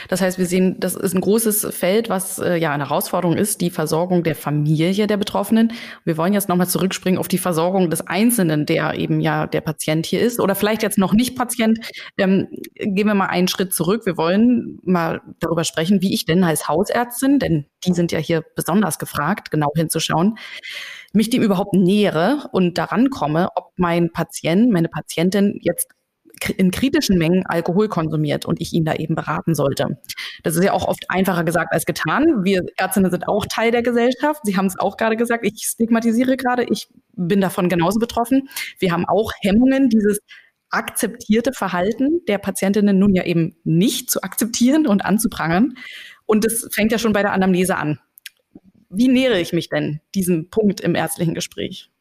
Das heißt, wir sehen, das ist ein großes Feld, was äh, ja eine Herausforderung ist, die Versorgung der Familie der Betroffenen. Wir wollen jetzt nochmal zurückspringen auf die Versorgung des Einzelnen, der eben ja der Patient hier ist oder vielleicht jetzt noch nicht Patient. Ähm, gehen wir mal einen Schritt zurück. Wir wollen mal darüber sprechen, wie ich denn als Hausärztin, denn die sind ja hier besonders gefragt, genau hinzuschauen, mich dem überhaupt nähere und daran komme, ob mein Patient, meine Patientin jetzt in kritischen Mengen Alkohol konsumiert und ich ihn da eben beraten sollte. Das ist ja auch oft einfacher gesagt als getan. Wir Ärztinnen sind auch Teil der Gesellschaft. Sie haben es auch gerade gesagt. Ich stigmatisiere gerade. Ich bin davon genauso betroffen. Wir haben auch Hemmungen, dieses akzeptierte Verhalten der Patientinnen nun ja eben nicht zu akzeptieren und anzuprangern. Und das fängt ja schon bei der Anamnese an. Wie nähere ich mich denn diesem Punkt im ärztlichen Gespräch?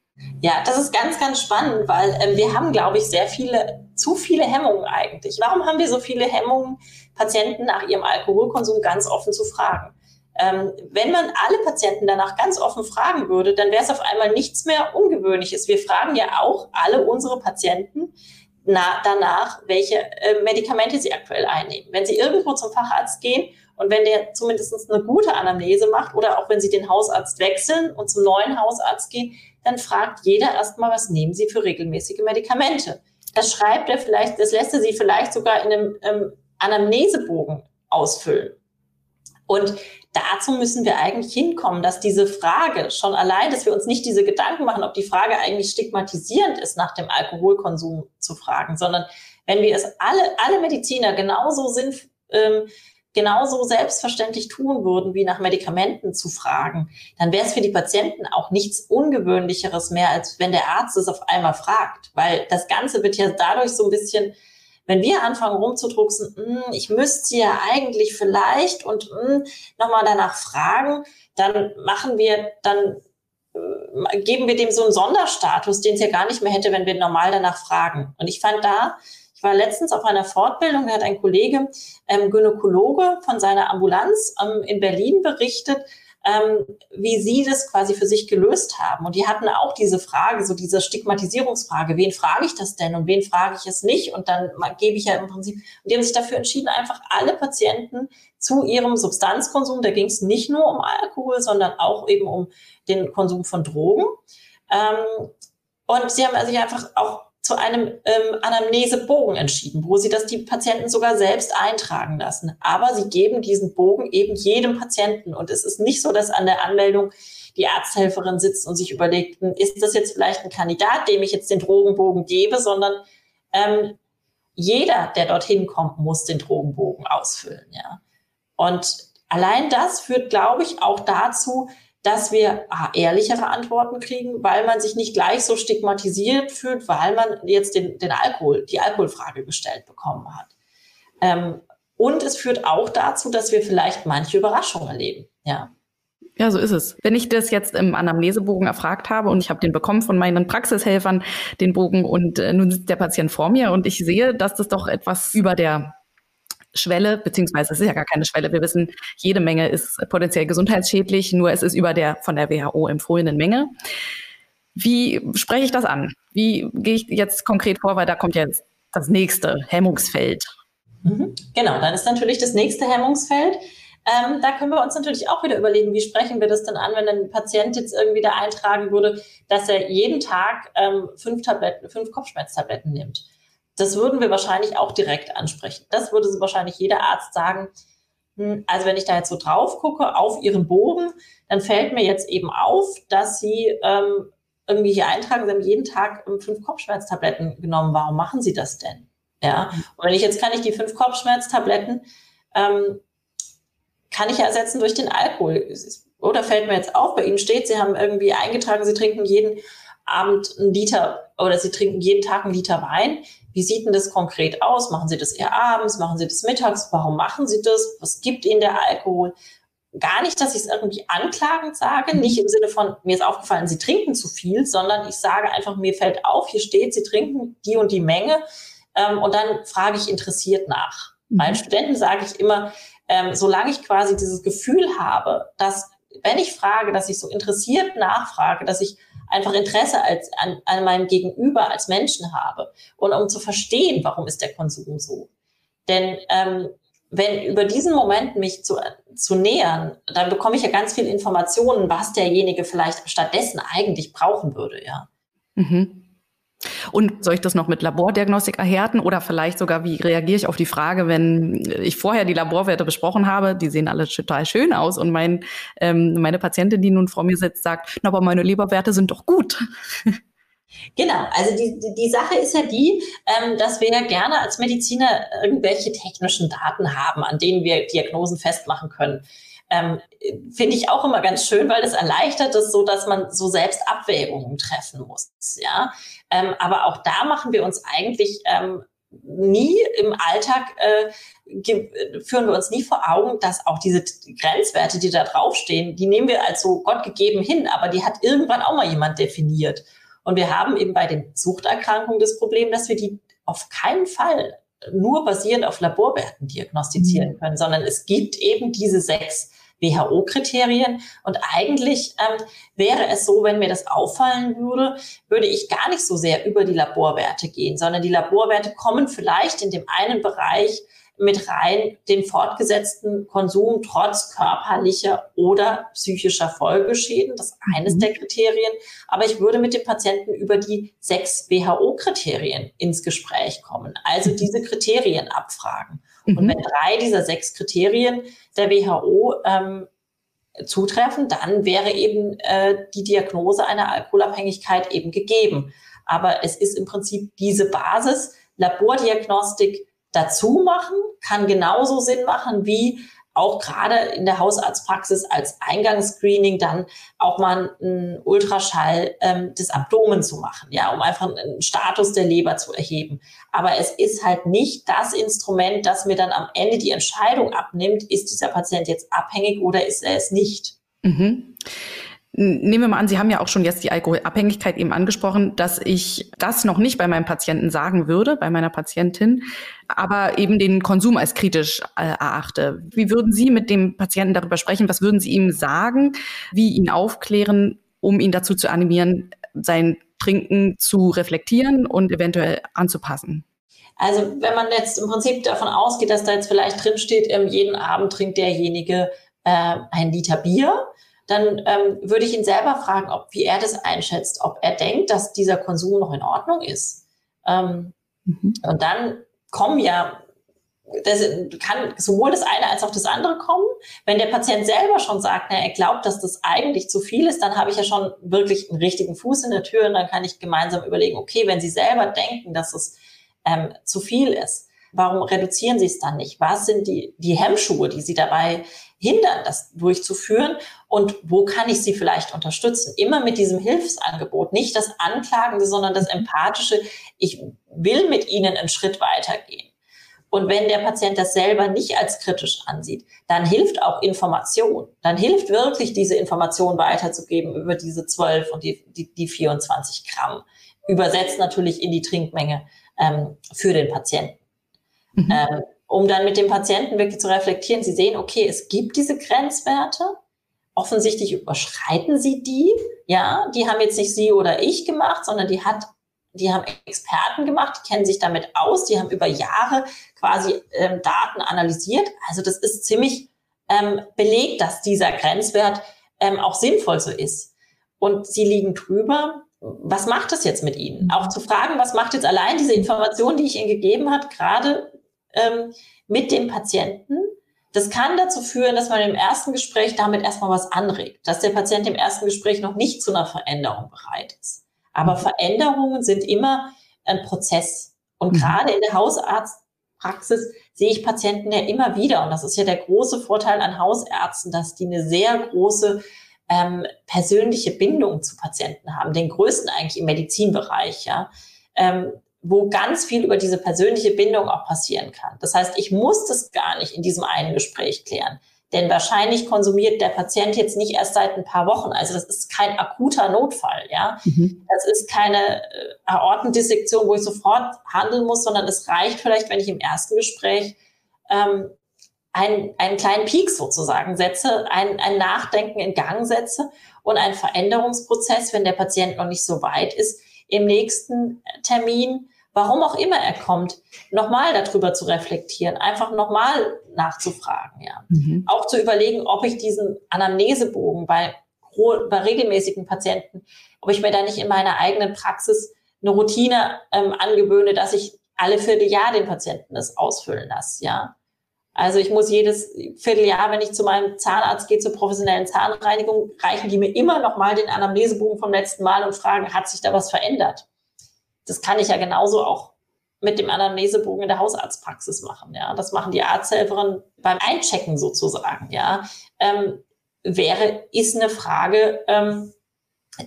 Ja, das ist ganz, ganz spannend, weil ähm, wir haben, glaube ich, sehr viele, zu viele Hemmungen eigentlich. Warum haben wir so viele Hemmungen, Patienten nach ihrem Alkoholkonsum ganz offen zu fragen? Ähm, wenn man alle Patienten danach ganz offen fragen würde, dann wäre es auf einmal nichts mehr Ungewöhnliches. Wir fragen ja auch alle unsere Patienten na, danach, welche äh, Medikamente sie aktuell einnehmen. Wenn sie irgendwo zum Facharzt gehen und wenn der zumindest eine gute Anamnese macht oder auch wenn sie den Hausarzt wechseln und zum neuen Hausarzt gehen, dann fragt jeder erstmal, was nehmen Sie für regelmäßige Medikamente. Das schreibt er vielleicht, das lässt er Sie vielleicht sogar in einem ähm, Anamnesebogen ausfüllen. Und dazu müssen wir eigentlich hinkommen, dass diese Frage schon allein, dass wir uns nicht diese Gedanken machen, ob die Frage eigentlich stigmatisierend ist, nach dem Alkoholkonsum zu fragen, sondern wenn wir es alle, alle Mediziner genauso sind, ähm, genauso selbstverständlich tun würden, wie nach Medikamenten zu fragen, dann wäre es für die Patienten auch nichts Ungewöhnlicheres mehr, als wenn der Arzt es auf einmal fragt. Weil das Ganze wird ja dadurch so ein bisschen, wenn wir anfangen rumzudrucksen, hm, ich müsste ja eigentlich vielleicht und hm, nochmal danach fragen, dann machen wir, dann äh, geben wir dem so einen Sonderstatus, den es ja gar nicht mehr hätte, wenn wir normal danach fragen. Und ich fand da, ich war letztens auf einer Fortbildung, da hat ein Kollege, ähm, Gynäkologe von seiner Ambulanz ähm, in Berlin berichtet, ähm, wie sie das quasi für sich gelöst haben. Und die hatten auch diese Frage, so diese Stigmatisierungsfrage, wen frage ich das denn und wen frage ich es nicht? Und dann gebe ich ja im Prinzip, und die haben sich dafür entschieden, einfach alle Patienten zu ihrem Substanzkonsum, da ging es nicht nur um Alkohol, sondern auch eben um den Konsum von Drogen. Ähm, und sie haben sich einfach auch zu einem ähm, Anamnesebogen entschieden, wo sie das die Patienten sogar selbst eintragen lassen. Aber sie geben diesen Bogen eben jedem Patienten. Und es ist nicht so, dass an der Anmeldung die Arzthelferin sitzt und sich überlegt, hm, ist das jetzt vielleicht ein Kandidat, dem ich jetzt den Drogenbogen gebe, sondern ähm, jeder, der dorthin kommt, muss den Drogenbogen ausfüllen. Ja. Und allein das führt, glaube ich, auch dazu, dass wir ah, ehrlichere Antworten kriegen, weil man sich nicht gleich so stigmatisiert fühlt, weil man jetzt den, den Alkohol, die Alkoholfrage gestellt bekommen hat. Ähm, und es führt auch dazu, dass wir vielleicht manche Überraschungen erleben. Ja. Ja, so ist es. Wenn ich das jetzt im Anamnesebogen erfragt habe und ich habe den bekommen von meinen Praxishelfern, den Bogen, und äh, nun sitzt der Patient vor mir und ich sehe, dass das doch etwas über der Schwelle, beziehungsweise es ist ja gar keine Schwelle. Wir wissen, jede Menge ist potenziell gesundheitsschädlich, nur es ist über der von der WHO empfohlenen Menge. Wie spreche ich das an? Wie gehe ich jetzt konkret vor, weil da kommt jetzt das nächste Hemmungsfeld. Mhm. Genau, dann ist natürlich das nächste Hemmungsfeld. Ähm, da können wir uns natürlich auch wieder überlegen, wie sprechen wir das denn an, wenn ein Patient jetzt irgendwie da eintragen würde, dass er jeden Tag ähm, fünf Tabletten, fünf Kopfschmerztabletten nimmt. Das würden wir wahrscheinlich auch direkt ansprechen. Das würde wahrscheinlich jeder Arzt sagen. Hm, also wenn ich da jetzt so drauf gucke auf Ihren Bogen, dann fällt mir jetzt eben auf, dass Sie ähm, irgendwie hier eintragen, Sie haben jeden Tag ähm, fünf Kopfschmerztabletten genommen. Warum machen Sie das denn? Ja. Und wenn ich jetzt kann ich die fünf Kopfschmerztabletten ähm, kann ich ersetzen durch den Alkohol. Oder fällt mir jetzt auf, bei Ihnen steht, Sie haben irgendwie eingetragen, Sie trinken jeden Abend einen Liter oder Sie trinken jeden Tag einen Liter Wein. Wie sieht denn das konkret aus? Machen Sie das eher abends? Machen Sie das mittags? Warum machen Sie das? Was gibt Ihnen der Alkohol? Gar nicht, dass ich es irgendwie anklagend sage, nicht im Sinne von, mir ist aufgefallen, Sie trinken zu viel, sondern ich sage einfach, mir fällt auf, hier steht, Sie trinken die und die Menge. Ähm, und dann frage ich interessiert nach. Mhm. Meinen Studenten sage ich immer, ähm, solange ich quasi dieses Gefühl habe, dass wenn ich frage, dass ich so interessiert nachfrage, dass ich einfach Interesse als, an, an meinem Gegenüber als Menschen habe und um zu verstehen, warum ist der Konsum so. Denn ähm, wenn über diesen Moment mich zu, zu nähern, dann bekomme ich ja ganz viel Informationen, was derjenige vielleicht stattdessen eigentlich brauchen würde, ja. Mhm. Und soll ich das noch mit Labordiagnostik erhärten oder vielleicht sogar, wie reagiere ich auf die Frage, wenn ich vorher die Laborwerte besprochen habe, die sehen alle total schön aus und mein, ähm, meine Patientin, die nun vor mir sitzt, sagt, na, aber meine Leberwerte sind doch gut. Genau, also die, die, Sache ist ja die, ähm, dass wir ja gerne als Mediziner irgendwelche technischen Daten haben, an denen wir Diagnosen festmachen können. Ähm, Finde ich auch immer ganz schön, weil das erleichtert es so, dass man so selbst Abwägungen treffen muss. Ja, ähm, aber auch da machen wir uns eigentlich ähm, nie im Alltag äh, führen wir uns nie vor Augen, dass auch diese Grenzwerte, die da draufstehen, die nehmen wir als so Gott gegeben hin, aber die hat irgendwann auch mal jemand definiert. Und wir haben eben bei den Suchterkrankungen das Problem, dass wir die auf keinen Fall nur basierend auf Laborwerten diagnostizieren mhm. können, sondern es gibt eben diese sechs WHO-Kriterien. Und eigentlich ähm, wäre es so, wenn mir das auffallen würde, würde ich gar nicht so sehr über die Laborwerte gehen, sondern die Laborwerte kommen vielleicht in dem einen Bereich mit rein den fortgesetzten Konsum trotz körperlicher oder psychischer Folgeschäden. Das ist eines mhm. der Kriterien. Aber ich würde mit dem Patienten über die sechs WHO-Kriterien ins Gespräch kommen. Also mhm. diese Kriterien abfragen. Mhm. Und wenn drei dieser sechs Kriterien der WHO ähm, zutreffen, dann wäre eben äh, die Diagnose einer Alkoholabhängigkeit eben gegeben. Aber es ist im Prinzip diese Basis, Labordiagnostik dazu machen, kann genauso Sinn machen wie auch gerade in der Hausarztpraxis als Eingangsscreening dann auch mal einen Ultraschall ähm, des Abdomen zu machen, ja, um einfach einen Status der Leber zu erheben. Aber es ist halt nicht das Instrument, das mir dann am Ende die Entscheidung abnimmt, ist dieser Patient jetzt abhängig oder ist er es nicht. Mhm. Nehmen wir mal an, Sie haben ja auch schon jetzt die Alkoholabhängigkeit eben angesprochen, dass ich das noch nicht bei meinem Patienten sagen würde, bei meiner Patientin, aber eben den Konsum als kritisch äh, erachte. Wie würden Sie mit dem Patienten darüber sprechen? Was würden Sie ihm sagen? Wie ihn aufklären, um ihn dazu zu animieren, sein Trinken zu reflektieren und eventuell anzupassen? Also wenn man jetzt im Prinzip davon ausgeht, dass da jetzt vielleicht drinsteht, ähm, jeden Abend trinkt derjenige äh, ein Liter Bier, dann ähm, würde ich ihn selber fragen, ob wie er das einschätzt, ob er denkt, dass dieser Konsum noch in Ordnung ist. Ähm, mhm. Und dann kommen ja, das kann sowohl das eine als auch das andere kommen. Wenn der Patient selber schon sagt, na, er glaubt, dass das eigentlich zu viel ist, dann habe ich ja schon wirklich einen richtigen Fuß in der Tür und dann kann ich gemeinsam überlegen, okay, wenn Sie selber denken, dass es ähm, zu viel ist, warum reduzieren Sie es dann nicht? Was sind die, die Hemmschuhe, die Sie dabei hindern, das durchzuführen? Und wo kann ich Sie vielleicht unterstützen? Immer mit diesem Hilfsangebot, nicht das Anklagende, sondern das Empathische. Ich will mit Ihnen einen Schritt weitergehen. Und wenn der Patient das selber nicht als kritisch ansieht, dann hilft auch Information. Dann hilft wirklich diese Information weiterzugeben über diese 12 und die, die, die 24 Gramm. Übersetzt natürlich in die Trinkmenge ähm, für den Patienten. Mhm. Ähm, um dann mit dem Patienten wirklich zu reflektieren. Sie sehen, okay, es gibt diese Grenzwerte. Offensichtlich überschreiten sie die. Ja, die haben jetzt nicht Sie oder ich gemacht, sondern die hat, die haben Experten gemacht, die kennen sich damit aus, die haben über Jahre quasi ähm, Daten analysiert. Also das ist ziemlich ähm, belegt, dass dieser Grenzwert ähm, auch sinnvoll so ist. Und sie liegen drüber. Was macht das jetzt mit Ihnen? Auch zu fragen, was macht jetzt allein diese Information, die ich Ihnen gegeben hat, gerade ähm, mit dem Patienten. Das kann dazu führen, dass man im ersten Gespräch damit erstmal was anregt, dass der Patient im ersten Gespräch noch nicht zu einer Veränderung bereit ist. Aber. Veränderungen sind immer ein Prozess. Und mhm. gerade in der Hausarztpraxis sehe ich Patienten ja immer wieder. Und das ist ja der große Vorteil an Hausärzten, dass die eine sehr große ähm, persönliche Bindung zu Patienten haben. Den größten eigentlich im Medizinbereich, ja. Ähm, wo ganz viel über diese persönliche Bindung auch passieren kann. Das heißt, ich muss das gar nicht in diesem einen Gespräch klären. Denn wahrscheinlich konsumiert der Patient jetzt nicht erst seit ein paar Wochen. Also das ist kein akuter Notfall, ja. Mhm. Das ist keine äh, Aortendissektion, wo ich sofort handeln muss, sondern es reicht vielleicht, wenn ich im ersten Gespräch ähm, einen, einen kleinen Peak sozusagen setze, ein, ein Nachdenken in Gang setze und einen Veränderungsprozess, wenn der Patient noch nicht so weit ist, im nächsten Termin, warum auch immer er kommt, nochmal darüber zu reflektieren, einfach nochmal nachzufragen, ja. Mhm. Auch zu überlegen, ob ich diesen Anamnesebogen bei, bei regelmäßigen Patienten, ob ich mir da nicht in meiner eigenen Praxis eine Routine ähm, angewöhne, dass ich alle Vierteljahr den Patienten das ausfüllen lasse, ja. Also ich muss jedes Vierteljahr, wenn ich zu meinem Zahnarzt gehe, zur professionellen Zahnreinigung, reichen die mir immer noch mal den Anamnesebogen vom letzten Mal und fragen, hat sich da was verändert? Das kann ich ja genauso auch mit dem Anamnesebogen in der Hausarztpraxis machen. Ja, das machen die Arzthelferinnen beim Einchecken sozusagen. Ja, ähm, wäre ist eine Frage, ähm,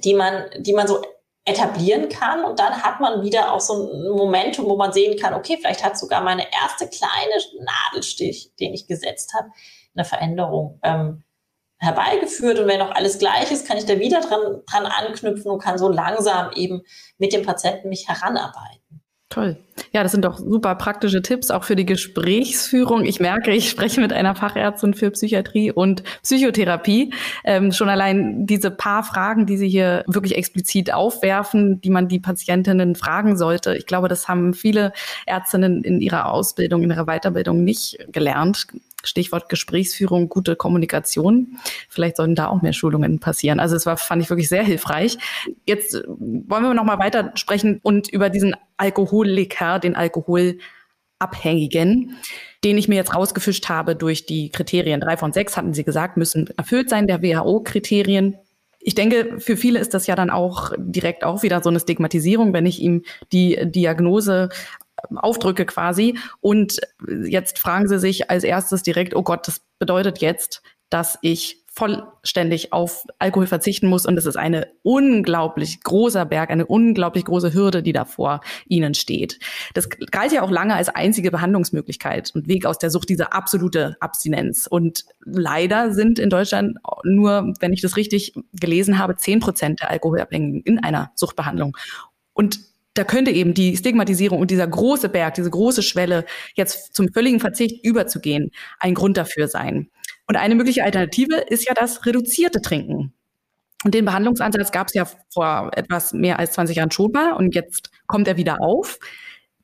die man, die man so etablieren kann und dann hat man wieder auch so ein Momentum, wo man sehen kann, okay, vielleicht hat sogar meine erste kleine Nadelstich, den ich gesetzt habe, eine Veränderung ähm, herbeigeführt und wenn noch alles gleich ist, kann ich da wieder dran, dran anknüpfen und kann so langsam eben mit dem Patienten mich heranarbeiten. Toll. Ja, das sind doch super praktische Tipps auch für die Gesprächsführung. Ich merke, ich spreche mit einer Fachärztin für Psychiatrie und Psychotherapie. Ähm, schon allein diese paar Fragen, die Sie hier wirklich explizit aufwerfen, die man die Patientinnen fragen sollte. Ich glaube, das haben viele Ärztinnen in ihrer Ausbildung, in ihrer Weiterbildung nicht gelernt. Stichwort Gesprächsführung, gute Kommunikation. Vielleicht sollten da auch mehr Schulungen passieren. Also es war, fand ich wirklich sehr hilfreich. Jetzt wollen wir noch mal weiter sprechen und über diesen Alkoholiker, den Alkoholabhängigen, den ich mir jetzt rausgefischt habe durch die Kriterien. Drei von sechs hatten Sie gesagt, müssen erfüllt sein, der WHO-Kriterien. Ich denke, für viele ist das ja dann auch direkt auch wieder so eine Stigmatisierung, wenn ich ihm die Diagnose aufdrücke quasi. Und jetzt fragen sie sich als erstes direkt, oh Gott, das bedeutet jetzt, dass ich vollständig auf Alkohol verzichten muss. Und es ist eine unglaublich großer Berg, eine unglaublich große Hürde, die da vor ihnen steht. Das galt ja auch lange als einzige Behandlungsmöglichkeit und Weg aus der Sucht, diese absolute Abstinenz. Und leider sind in Deutschland nur, wenn ich das richtig gelesen habe, zehn Prozent der Alkoholabhängigen in einer Suchtbehandlung. Und da könnte eben die Stigmatisierung und dieser große Berg, diese große Schwelle, jetzt zum völligen Verzicht überzugehen, ein Grund dafür sein. Und eine mögliche Alternative ist ja das reduzierte Trinken. Und den Behandlungsansatz gab es ja vor etwas mehr als 20 Jahren schon mal und jetzt kommt er wieder auf.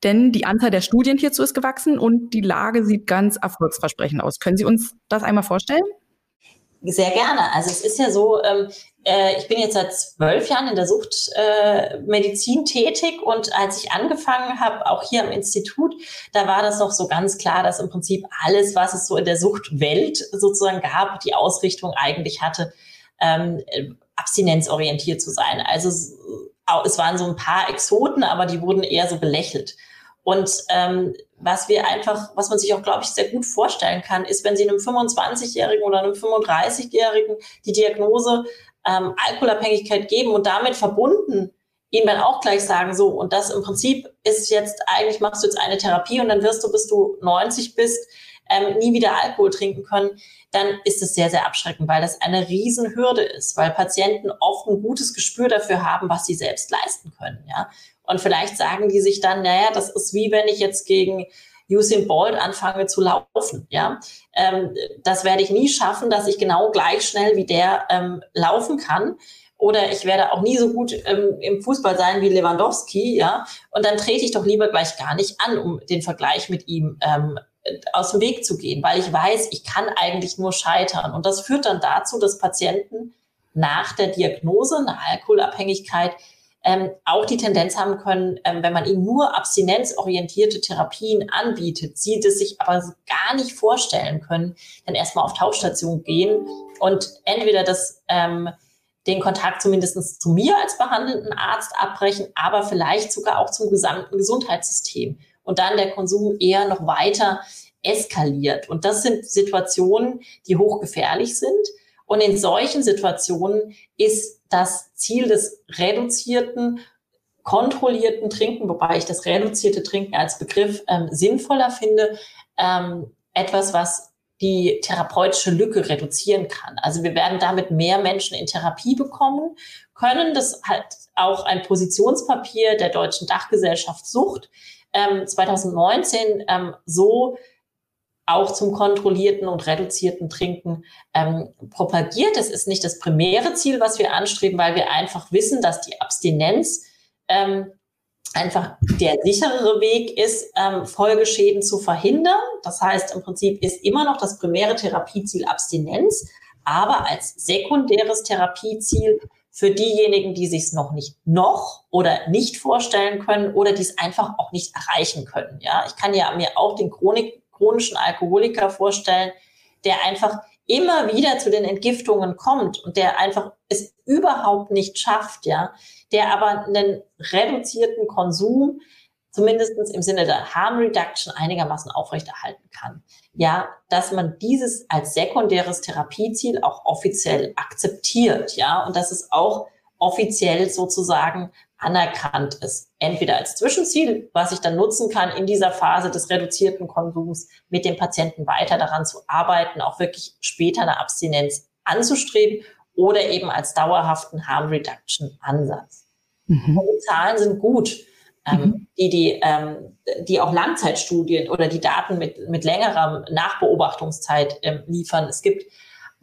Denn die Anzahl der Studien hierzu ist gewachsen und die Lage sieht ganz erfolgsversprechend aus. Können Sie uns das einmal vorstellen? Sehr gerne. Also es ist ja so, ähm, äh, ich bin jetzt seit zwölf Jahren in der Suchtmedizin äh, tätig und als ich angefangen habe, auch hier am Institut, da war das noch so ganz klar, dass im Prinzip alles, was es so in der Suchtwelt sozusagen gab, die Ausrichtung eigentlich hatte, ähm, abstinenzorientiert zu sein. Also es waren so ein paar Exoten, aber die wurden eher so belächelt. Und ähm, was wir einfach, was man sich auch, glaube ich, sehr gut vorstellen kann, ist, wenn Sie einem 25-Jährigen oder einem 35-Jährigen die Diagnose ähm, Alkoholabhängigkeit geben und damit verbunden ihnen dann auch gleich sagen, so, und das im Prinzip ist jetzt, eigentlich machst du jetzt eine Therapie und dann wirst du, bis du 90 bist, ähm, nie wieder Alkohol trinken können, dann ist es sehr, sehr abschreckend, weil das eine Riesenhürde ist, weil Patienten oft ein gutes Gespür dafür haben, was sie selbst leisten können, ja. Und vielleicht sagen die sich dann, naja, das ist wie wenn ich jetzt gegen Usain Bolt anfange zu laufen. Ja, ähm, das werde ich nie schaffen, dass ich genau gleich schnell wie der ähm, laufen kann. Oder ich werde auch nie so gut ähm, im Fußball sein wie Lewandowski, ja. Und dann trete ich doch lieber gleich gar nicht an, um den Vergleich mit ihm ähm, aus dem Weg zu gehen, weil ich weiß, ich kann eigentlich nur scheitern. Und das führt dann dazu, dass Patienten nach der Diagnose einer Alkoholabhängigkeit ähm, auch die Tendenz haben können, ähm, wenn man ihnen nur abstinenzorientierte Therapien anbietet, sie das sich aber gar nicht vorstellen können, dann erstmal auf Tauschstation gehen und entweder das ähm, den Kontakt zumindest zu mir als behandelnden Arzt abbrechen, aber vielleicht sogar auch zum gesamten Gesundheitssystem und dann der Konsum eher noch weiter eskaliert. Und das sind Situationen, die hochgefährlich sind. Und in solchen Situationen ist das Ziel des reduzierten, kontrollierten Trinken, wobei ich das reduzierte Trinken als Begriff ähm, sinnvoller finde, ähm, etwas, was die therapeutische Lücke reduzieren kann. Also wir werden damit mehr Menschen in Therapie bekommen können. Das hat auch ein Positionspapier der Deutschen Dachgesellschaft Sucht ähm, 2019 ähm, so auch zum kontrollierten und reduzierten Trinken ähm, propagiert. Es ist nicht das primäre Ziel, was wir anstreben, weil wir einfach wissen, dass die Abstinenz ähm, einfach der sicherere Weg ist, ähm, Folgeschäden zu verhindern. Das heißt, im Prinzip ist immer noch das primäre Therapieziel Abstinenz, aber als sekundäres Therapieziel für diejenigen, die sich es noch nicht noch oder nicht vorstellen können oder die es einfach auch nicht erreichen können. Ja, ich kann ja mir auch den Chronik, chronischen Alkoholiker vorstellen, der einfach immer wieder zu den Entgiftungen kommt und der einfach es überhaupt nicht schafft, ja, der aber einen reduzierten Konsum zumindest im Sinne der Harm Reduction einigermaßen aufrechterhalten kann. Ja, dass man dieses als sekundäres Therapieziel auch offiziell akzeptiert, ja, und dass es auch offiziell sozusagen anerkannt ist. Entweder als Zwischenziel, was ich dann nutzen kann, in dieser Phase des reduzierten Konsums mit dem Patienten weiter daran zu arbeiten, auch wirklich später eine Abstinenz anzustreben oder eben als dauerhaften Harm Reduction Ansatz. Mhm. Die Zahlen sind gut, ähm, mhm. die, die, ähm, die auch Langzeitstudien oder die Daten mit, mit längerer Nachbeobachtungszeit ähm, liefern. Es gibt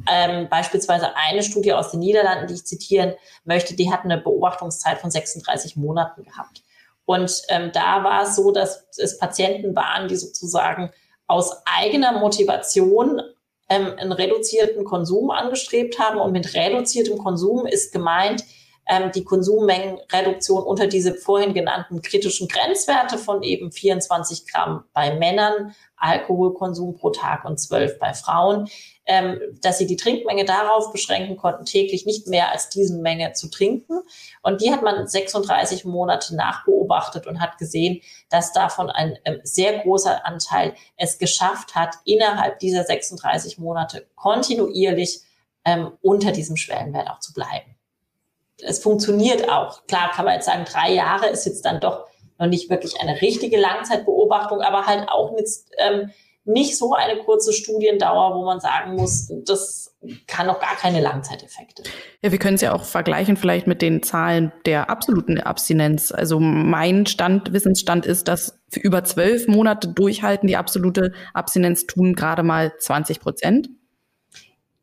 ähm, beispielsweise eine Studie aus den Niederlanden, die ich zitieren möchte, die hat eine Beobachtungszeit von 36 Monaten gehabt. Und ähm, da war es so, dass es Patienten waren, die sozusagen aus eigener Motivation ähm, einen reduzierten Konsum angestrebt haben. Und mit reduziertem Konsum ist gemeint, ähm, die Konsummengenreduktion unter diese vorhin genannten kritischen Grenzwerte von eben 24 Gramm bei Männern, Alkoholkonsum pro Tag und 12 bei Frauen, ähm, dass sie die Trinkmenge darauf beschränken konnten, täglich nicht mehr als diese Menge zu trinken. Und die hat man 36 Monate nachbeobachtet und hat gesehen, dass davon ein ähm, sehr großer Anteil es geschafft hat, innerhalb dieser 36 Monate kontinuierlich ähm, unter diesem Schwellenwert auch zu bleiben es funktioniert auch. Klar kann man jetzt sagen, drei Jahre ist jetzt dann doch noch nicht wirklich eine richtige Langzeitbeobachtung, aber halt auch mit, ähm, nicht so eine kurze Studiendauer, wo man sagen muss, das kann noch gar keine Langzeiteffekte. Ja, wir können es ja auch vergleichen vielleicht mit den Zahlen der absoluten Abstinenz. Also mein Stand, Wissensstand ist, dass für über zwölf Monate durchhalten die absolute Abstinenz tun gerade mal 20 Prozent.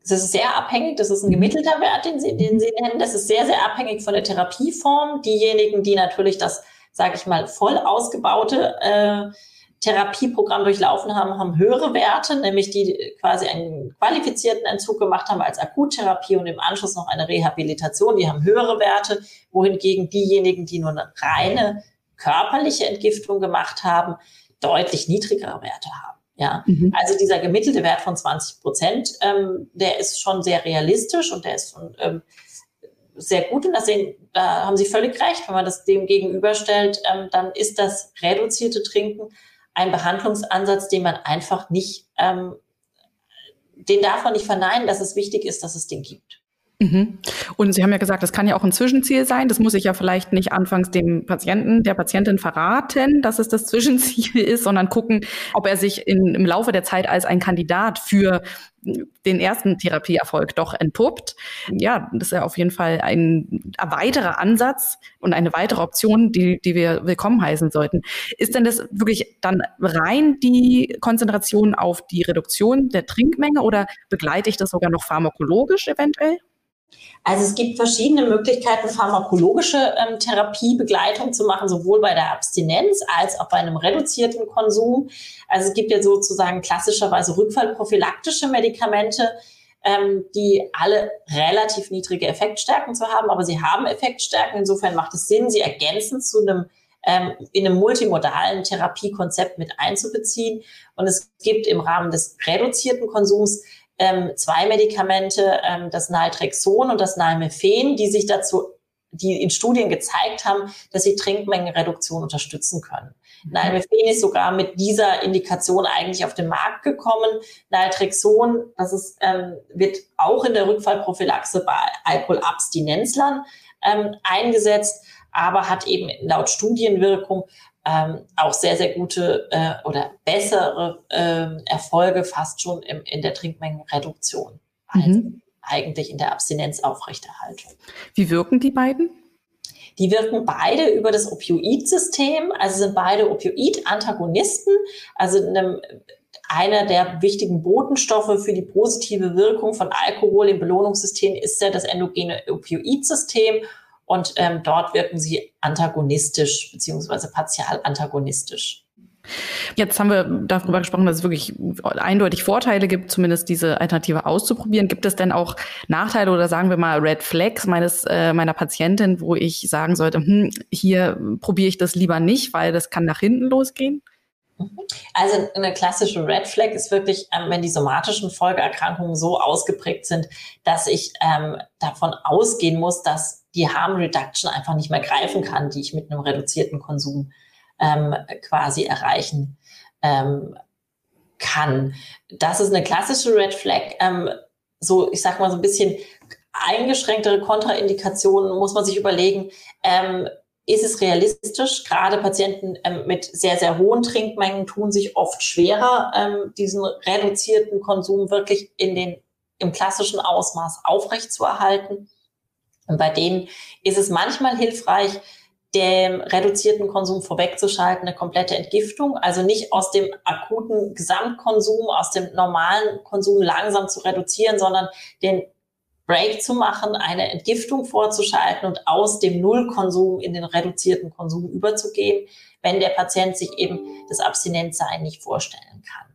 Das ist sehr abhängig, das ist ein gemittelter Wert, den Sie, den Sie nennen. Das ist sehr, sehr abhängig von der Therapieform. Diejenigen, die natürlich das, sage ich mal, voll ausgebaute äh, Therapieprogramm durchlaufen haben, haben höhere Werte, nämlich die quasi einen qualifizierten Entzug gemacht haben als Akuttherapie und im Anschluss noch eine Rehabilitation. Die haben höhere Werte, wohingegen diejenigen, die nur eine reine körperliche Entgiftung gemacht haben, deutlich niedrigere Werte haben. Ja, mhm. also dieser gemittelte Wert von 20 Prozent, ähm, der ist schon sehr realistisch und der ist schon, ähm, sehr gut. Und das sehen, da haben Sie völlig recht. Wenn man das dem gegenüberstellt, ähm, dann ist das reduzierte Trinken ein Behandlungsansatz, den man einfach nicht, ähm, den darf man nicht verneinen, dass es wichtig ist, dass es den gibt. Mhm. Und Sie haben ja gesagt, das kann ja auch ein Zwischenziel sein. Das muss ich ja vielleicht nicht anfangs dem Patienten, der Patientin verraten, dass es das Zwischenziel ist, sondern gucken, ob er sich in, im Laufe der Zeit als ein Kandidat für den ersten Therapieerfolg doch entpuppt. Ja, das ist ja auf jeden Fall ein, weiterer Ansatz und eine weitere Option, die, die wir willkommen heißen sollten. Ist denn das wirklich dann rein die Konzentration auf die Reduktion der Trinkmenge oder begleite ich das sogar noch pharmakologisch eventuell? Also es gibt verschiedene Möglichkeiten, pharmakologische ähm, Therapiebegleitung zu machen, sowohl bei der Abstinenz als auch bei einem reduzierten Konsum. Also es gibt ja sozusagen klassischerweise rückfallprophylaktische Medikamente, ähm, die alle relativ niedrige Effektstärken zu haben, aber sie haben Effektstärken. Insofern macht es Sinn, sie ergänzend zu einem ähm, in einem multimodalen Therapiekonzept mit einzubeziehen. Und es gibt im Rahmen des reduzierten Konsums ähm, zwei Medikamente, ähm, das Naltrexon und das Nalmephen, die sich dazu die in Studien gezeigt haben, dass sie Trinkmengenreduktion unterstützen können. Mhm. Nalmephen ist sogar mit dieser Indikation eigentlich auf den Markt gekommen. Naltrexon, das ist, ähm, wird auch in der Rückfallprophylaxe bei Alkoholabstinenzlern ähm, eingesetzt, aber hat eben laut Studienwirkung ähm, auch sehr, sehr gute äh, oder bessere äh, Erfolge fast schon im, in der Trinkmengenreduktion als mhm. eigentlich in der Abstinenzaufrechterhaltung. Wie wirken die beiden? Die wirken beide über das Opioid-System, also sind beide Opioid-Antagonisten, also einem einer der wichtigen Botenstoffe für die positive Wirkung von Alkohol im Belohnungssystem ist ja das endogene Opioidsystem. Und ähm, dort wirken sie antagonistisch beziehungsweise partial antagonistisch. Jetzt haben wir darüber gesprochen, dass es wirklich eindeutig Vorteile gibt, zumindest diese Alternative auszuprobieren. Gibt es denn auch Nachteile oder sagen wir mal Red Flags meines äh, meiner Patientin, wo ich sagen sollte, hm, hier probiere ich das lieber nicht, weil das kann nach hinten losgehen? Mhm. Also eine klassische Red Flag ist wirklich, ähm, wenn die somatischen Folgeerkrankungen so ausgeprägt sind, dass ich ähm, davon ausgehen muss, dass die Harm Reduction einfach nicht mehr greifen kann, die ich mit einem reduzierten Konsum ähm, quasi erreichen ähm, kann. Das ist eine klassische Red Flag. Ähm, so, ich sag mal so ein bisschen eingeschränktere Kontraindikationen muss man sich überlegen. Ist es realistisch? Gerade Patienten ähm, mit sehr, sehr hohen Trinkmengen tun sich oft schwerer, ähm, diesen reduzierten Konsum wirklich in den, im klassischen Ausmaß aufrechtzuerhalten. Und bei denen ist es manchmal hilfreich, dem reduzierten Konsum vorwegzuschalten, eine komplette Entgiftung, also nicht aus dem akuten Gesamtkonsum, aus dem normalen Konsum langsam zu reduzieren, sondern den Break zu machen, eine Entgiftung vorzuschalten und aus dem Nullkonsum in den reduzierten Konsum überzugehen, wenn der Patient sich eben das Abstinenzsein nicht vorstellen kann.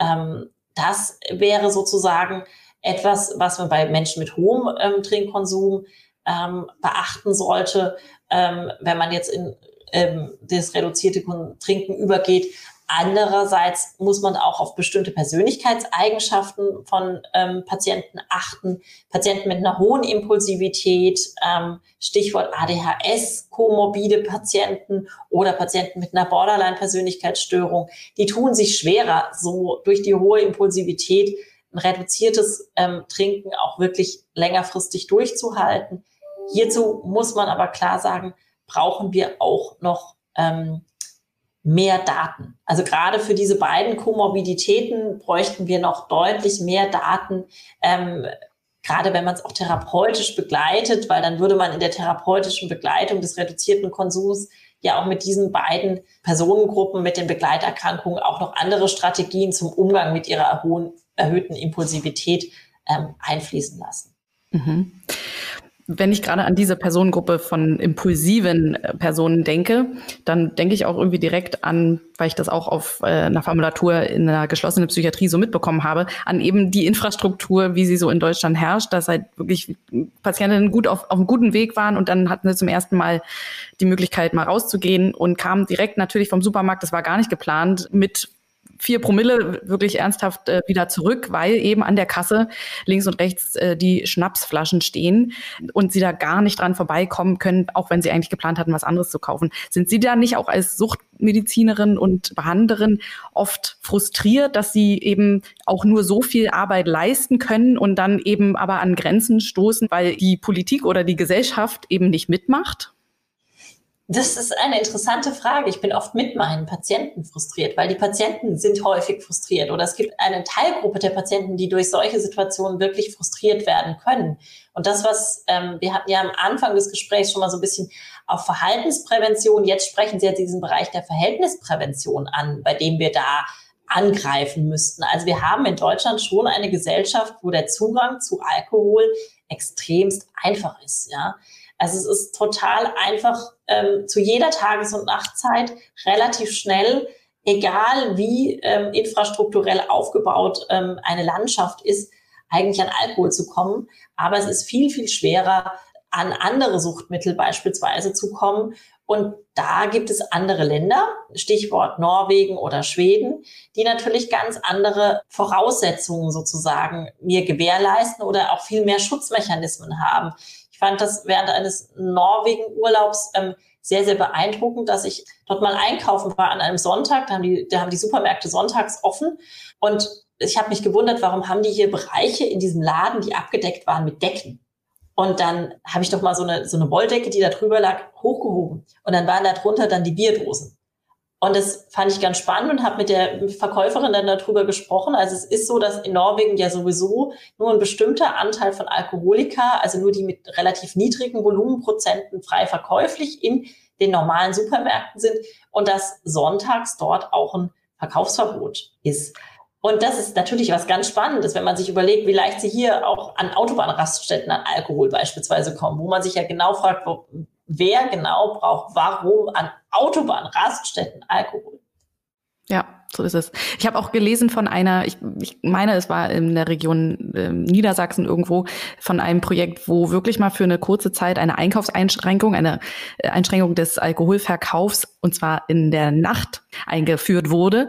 Ähm, das wäre sozusagen etwas, was man bei Menschen mit hohem ähm, Trinkkonsum ähm, beachten sollte, ähm, wenn man jetzt in ähm, das reduzierte Trinken übergeht. Andererseits muss man auch auf bestimmte Persönlichkeitseigenschaften von ähm, Patienten achten. Patienten mit einer hohen Impulsivität, ähm, Stichwort ADHS, komorbide Patienten oder Patienten mit einer Borderline-Persönlichkeitsstörung, die tun sich schwerer, so durch die hohe Impulsivität ein reduziertes ähm, Trinken auch wirklich längerfristig durchzuhalten. Hierzu muss man aber klar sagen, brauchen wir auch noch ähm, mehr Daten. Also gerade für diese beiden Komorbiditäten bräuchten wir noch deutlich mehr Daten, ähm, gerade wenn man es auch therapeutisch begleitet, weil dann würde man in der therapeutischen Begleitung des reduzierten Konsums ja auch mit diesen beiden Personengruppen mit den Begleiterkrankungen auch noch andere Strategien zum Umgang mit ihrer erhöhten Impulsivität ähm, einfließen lassen. Mhm. Wenn ich gerade an diese Personengruppe von impulsiven äh, Personen denke, dann denke ich auch irgendwie direkt an, weil ich das auch auf äh, einer Formulatur in einer geschlossenen Psychiatrie so mitbekommen habe, an eben die Infrastruktur, wie sie so in Deutschland herrscht, dass halt wirklich Patientinnen gut auf, auf einem guten Weg waren und dann hatten sie zum ersten Mal die Möglichkeit, mal rauszugehen und kamen direkt natürlich vom Supermarkt, das war gar nicht geplant, mit vier Promille wirklich ernsthaft äh, wieder zurück, weil eben an der Kasse links und rechts äh, die Schnapsflaschen stehen und sie da gar nicht dran vorbeikommen können, auch wenn sie eigentlich geplant hatten, was anderes zu kaufen. Sind Sie da nicht auch als Suchtmedizinerin und Behandlerin oft frustriert, dass Sie eben auch nur so viel Arbeit leisten können und dann eben aber an Grenzen stoßen, weil die Politik oder die Gesellschaft eben nicht mitmacht? Das ist eine interessante Frage. Ich bin oft mit meinen Patienten frustriert, weil die Patienten sind häufig frustriert oder es gibt eine Teilgruppe der Patienten, die durch solche Situationen wirklich frustriert werden können. Und das, was ähm, wir hatten ja am Anfang des Gesprächs schon mal so ein bisschen auf Verhaltensprävention, jetzt sprechen Sie ja diesen Bereich der Verhältnisprävention an, bei dem wir da angreifen müssten. Also wir haben in Deutschland schon eine Gesellschaft, wo der Zugang zu Alkohol extremst einfach ist. Ja, also es ist total einfach ähm, zu jeder Tages- und Nachtzeit relativ schnell, egal wie ähm, infrastrukturell aufgebaut ähm, eine Landschaft ist, eigentlich an Alkohol zu kommen. Aber es ist viel, viel schwerer, an andere Suchtmittel beispielsweise zu kommen. Und da gibt es andere Länder, Stichwort Norwegen oder Schweden, die natürlich ganz andere Voraussetzungen sozusagen mir gewährleisten oder auch viel mehr Schutzmechanismen haben fand das während eines Norwegen-Urlaubs ähm, sehr, sehr beeindruckend, dass ich dort mal einkaufen war an einem Sonntag. Da haben die, da haben die Supermärkte sonntags offen. Und ich habe mich gewundert, warum haben die hier Bereiche in diesem Laden, die abgedeckt waren mit Decken. Und dann habe ich doch mal so eine, so eine Wolldecke, die da drüber lag, hochgehoben. Und dann waren da drunter dann die Bierdosen. Und das fand ich ganz spannend und habe mit der Verkäuferin dann darüber gesprochen. Also es ist so, dass in Norwegen ja sowieso nur ein bestimmter Anteil von Alkoholika, also nur die mit relativ niedrigen Volumenprozenten frei verkäuflich in den normalen Supermärkten sind und dass sonntags dort auch ein Verkaufsverbot ist. Und das ist natürlich was ganz Spannendes, wenn man sich überlegt, wie leicht sie hier auch an Autobahnraststätten an Alkohol beispielsweise kommen, wo man sich ja genau fragt, wo, wer genau braucht warum an Autobahnraststätten Alkohol. Ja, so ist es. Ich habe auch gelesen von einer, ich, ich meine, es war in der Region äh, Niedersachsen irgendwo, von einem Projekt, wo wirklich mal für eine kurze Zeit eine Einkaufseinschränkung, eine äh, Einschränkung des Alkoholverkaufs, und zwar in der Nacht eingeführt wurde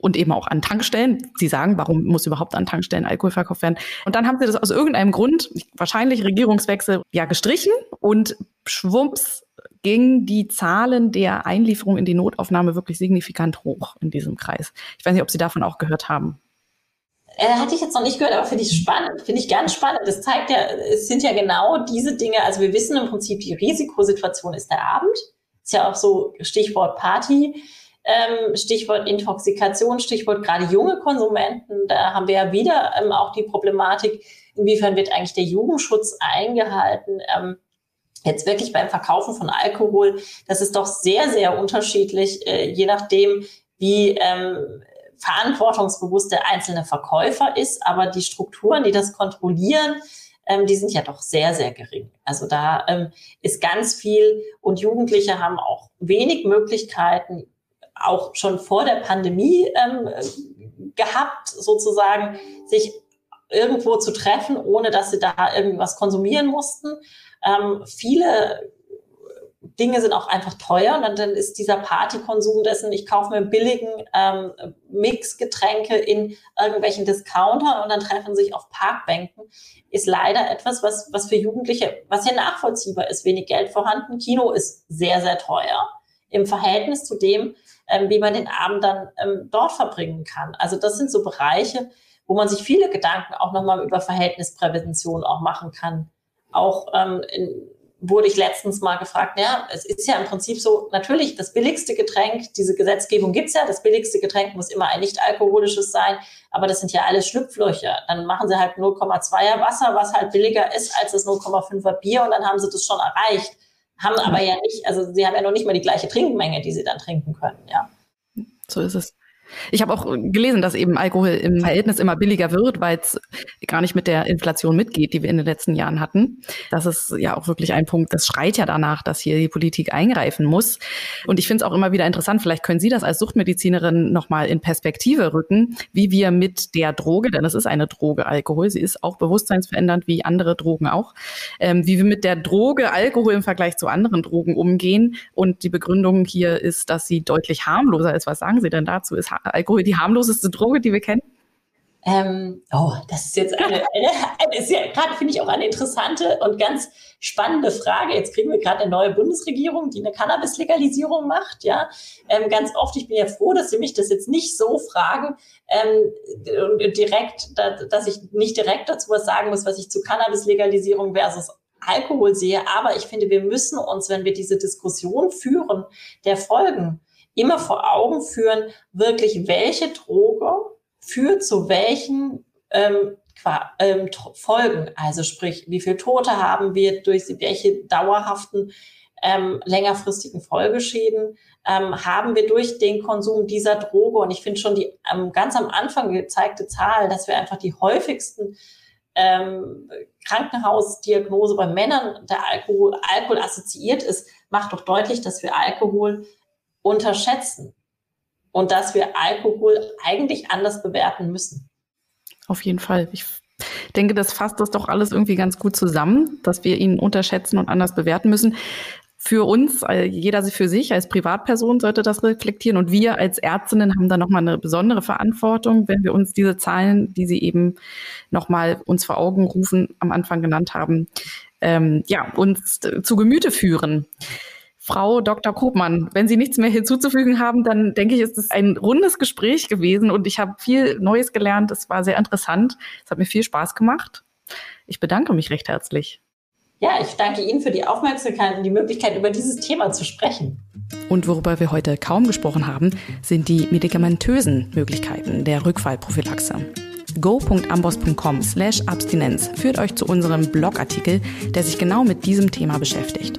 und eben auch an Tankstellen. Sie sagen, warum muss überhaupt an Tankstellen Alkohol verkauft werden? Und dann haben sie das aus irgendeinem Grund, wahrscheinlich Regierungswechsel, ja gestrichen und schwupps ging die Zahlen der Einlieferung in die Notaufnahme wirklich signifikant hoch in diesem Kreis. Ich weiß nicht, ob Sie davon auch gehört haben. Äh, hatte ich jetzt noch nicht gehört, aber finde ich spannend, finde ich ganz spannend. Das zeigt ja, es sind ja genau diese Dinge. Also wir wissen im Prinzip, die Risikosituation ist der Abend. Ist ja auch so Stichwort Party. Ähm, Stichwort Intoxikation, Stichwort gerade junge Konsumenten. Da haben wir ja wieder ähm, auch die Problematik, inwiefern wird eigentlich der Jugendschutz eingehalten. Ähm, jetzt wirklich beim Verkaufen von Alkohol, das ist doch sehr, sehr unterschiedlich, äh, je nachdem, wie ähm, verantwortungsbewusst der einzelne Verkäufer ist. Aber die Strukturen, die das kontrollieren, ähm, die sind ja doch sehr, sehr gering. Also da ähm, ist ganz viel und Jugendliche haben auch wenig Möglichkeiten, auch schon vor der Pandemie ähm, gehabt, sozusagen, sich irgendwo zu treffen, ohne dass sie da irgendwas konsumieren mussten. Ähm, viele Dinge sind auch einfach teuer und dann, ist dieser Partykonsum dessen, ich kaufe mir billigen ähm, Mixgetränke in irgendwelchen Discountern und dann treffen sich auf Parkbänken, ist leider etwas, was, was für Jugendliche, was ja nachvollziehbar ist, wenig Geld vorhanden. Kino ist sehr, sehr teuer im Verhältnis zu dem, ähm, wie man den Abend dann ähm, dort verbringen kann. Also das sind so Bereiche, wo man sich viele Gedanken auch nochmal über Verhältnisprävention auch machen kann. Auch ähm, in, wurde ich letztens mal gefragt, ja, es ist ja im Prinzip so, natürlich das billigste Getränk, diese Gesetzgebung gibt's ja, das billigste Getränk muss immer ein nicht alkoholisches sein, aber das sind ja alles Schlupflöcher. Dann machen sie halt 0,2er Wasser, was halt billiger ist als das 0,5er Bier und dann haben sie das schon erreicht haben aber ja nicht, also sie haben ja noch nicht mal die gleiche Trinkmenge, die sie dann trinken können, ja. So ist es. Ich habe auch gelesen, dass eben Alkohol im Verhältnis immer billiger wird, weil es gar nicht mit der Inflation mitgeht, die wir in den letzten Jahren hatten. Das ist ja auch wirklich ein Punkt, das schreit ja danach, dass hier die Politik eingreifen muss. Und ich finde es auch immer wieder interessant, vielleicht können Sie das als Suchtmedizinerin nochmal in Perspektive rücken, wie wir mit der Droge, denn es ist eine Droge, Alkohol, sie ist auch bewusstseinsverändernd wie andere Drogen auch, ähm, wie wir mit der Droge Alkohol im Vergleich zu anderen Drogen umgehen. Und die Begründung hier ist, dass sie deutlich harmloser ist. Was sagen Sie denn dazu? Ist Alkohol die harmloseste Droge, die wir kennen? Ähm, oh, das ist jetzt eine, eine, ist ja gerade finde ich auch eine interessante und ganz spannende Frage. Jetzt kriegen wir gerade eine neue Bundesregierung, die eine Cannabis-Legalisierung macht. Ja, ähm, ganz oft. Ich bin ja froh, dass Sie mich das jetzt nicht so fragen ähm, direkt, da, dass ich nicht direkt dazu was sagen muss, was ich zu Cannabis-Legalisierung versus Alkohol sehe. Aber ich finde, wir müssen uns, wenn wir diese Diskussion führen, der Folgen immer vor Augen führen, wirklich welche Droge führt zu welchen ähm, ähm, Folgen. Also sprich, wie viel Tote haben wir durch welche dauerhaften ähm, längerfristigen Folgeschäden ähm, haben wir durch den Konsum dieser Droge. Und ich finde schon die ähm, ganz am Anfang gezeigte Zahl, dass wir einfach die häufigsten ähm, Krankenhausdiagnose bei Männern der Alkohol, Alkohol assoziiert ist, macht doch deutlich, dass wir Alkohol unterschätzen und dass wir Alkohol eigentlich anders bewerten müssen. Auf jeden Fall. Ich denke, das fasst das doch alles irgendwie ganz gut zusammen, dass wir ihn unterschätzen und anders bewerten müssen. Für uns, äh, jeder für sich als Privatperson sollte das reflektieren und wir als Ärztinnen haben da nochmal eine besondere Verantwortung, wenn wir uns diese Zahlen, die Sie eben nochmal uns vor Augen rufen, am Anfang genannt haben, ähm, ja, uns zu Gemüte führen. Frau Dr. Kopmann, wenn Sie nichts mehr hinzuzufügen haben, dann denke ich, ist es ein rundes Gespräch gewesen und ich habe viel Neues gelernt. Es war sehr interessant. Es hat mir viel Spaß gemacht. Ich bedanke mich recht herzlich. Ja, ich danke Ihnen für die Aufmerksamkeit und die Möglichkeit, über dieses Thema zu sprechen. Und worüber wir heute kaum gesprochen haben, sind die medikamentösen Möglichkeiten der Rückfallprophylaxe go.ambos.com slash Abstinenz führt euch zu unserem Blogartikel, der sich genau mit diesem Thema beschäftigt.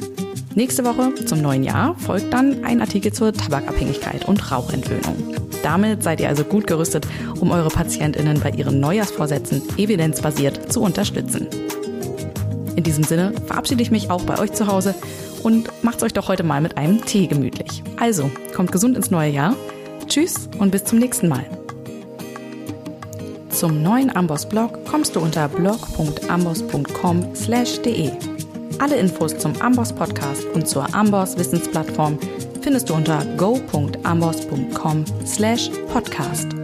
Nächste Woche zum neuen Jahr folgt dann ein Artikel zur Tabakabhängigkeit und Rauchentwöhnung. Damit seid ihr also gut gerüstet, um eure PatientInnen bei ihren Neujahrsvorsätzen evidenzbasiert zu unterstützen. In diesem Sinne verabschiede ich mich auch bei euch zu Hause und macht's euch doch heute mal mit einem Tee gemütlich. Also, kommt gesund ins neue Jahr. Tschüss und bis zum nächsten Mal. Zum neuen Amboss-Blog kommst du unter blog.amboss.com/de. Alle Infos zum Amboss Podcast und zur Amboss Wissensplattform findest du unter go.amboss.com/podcast.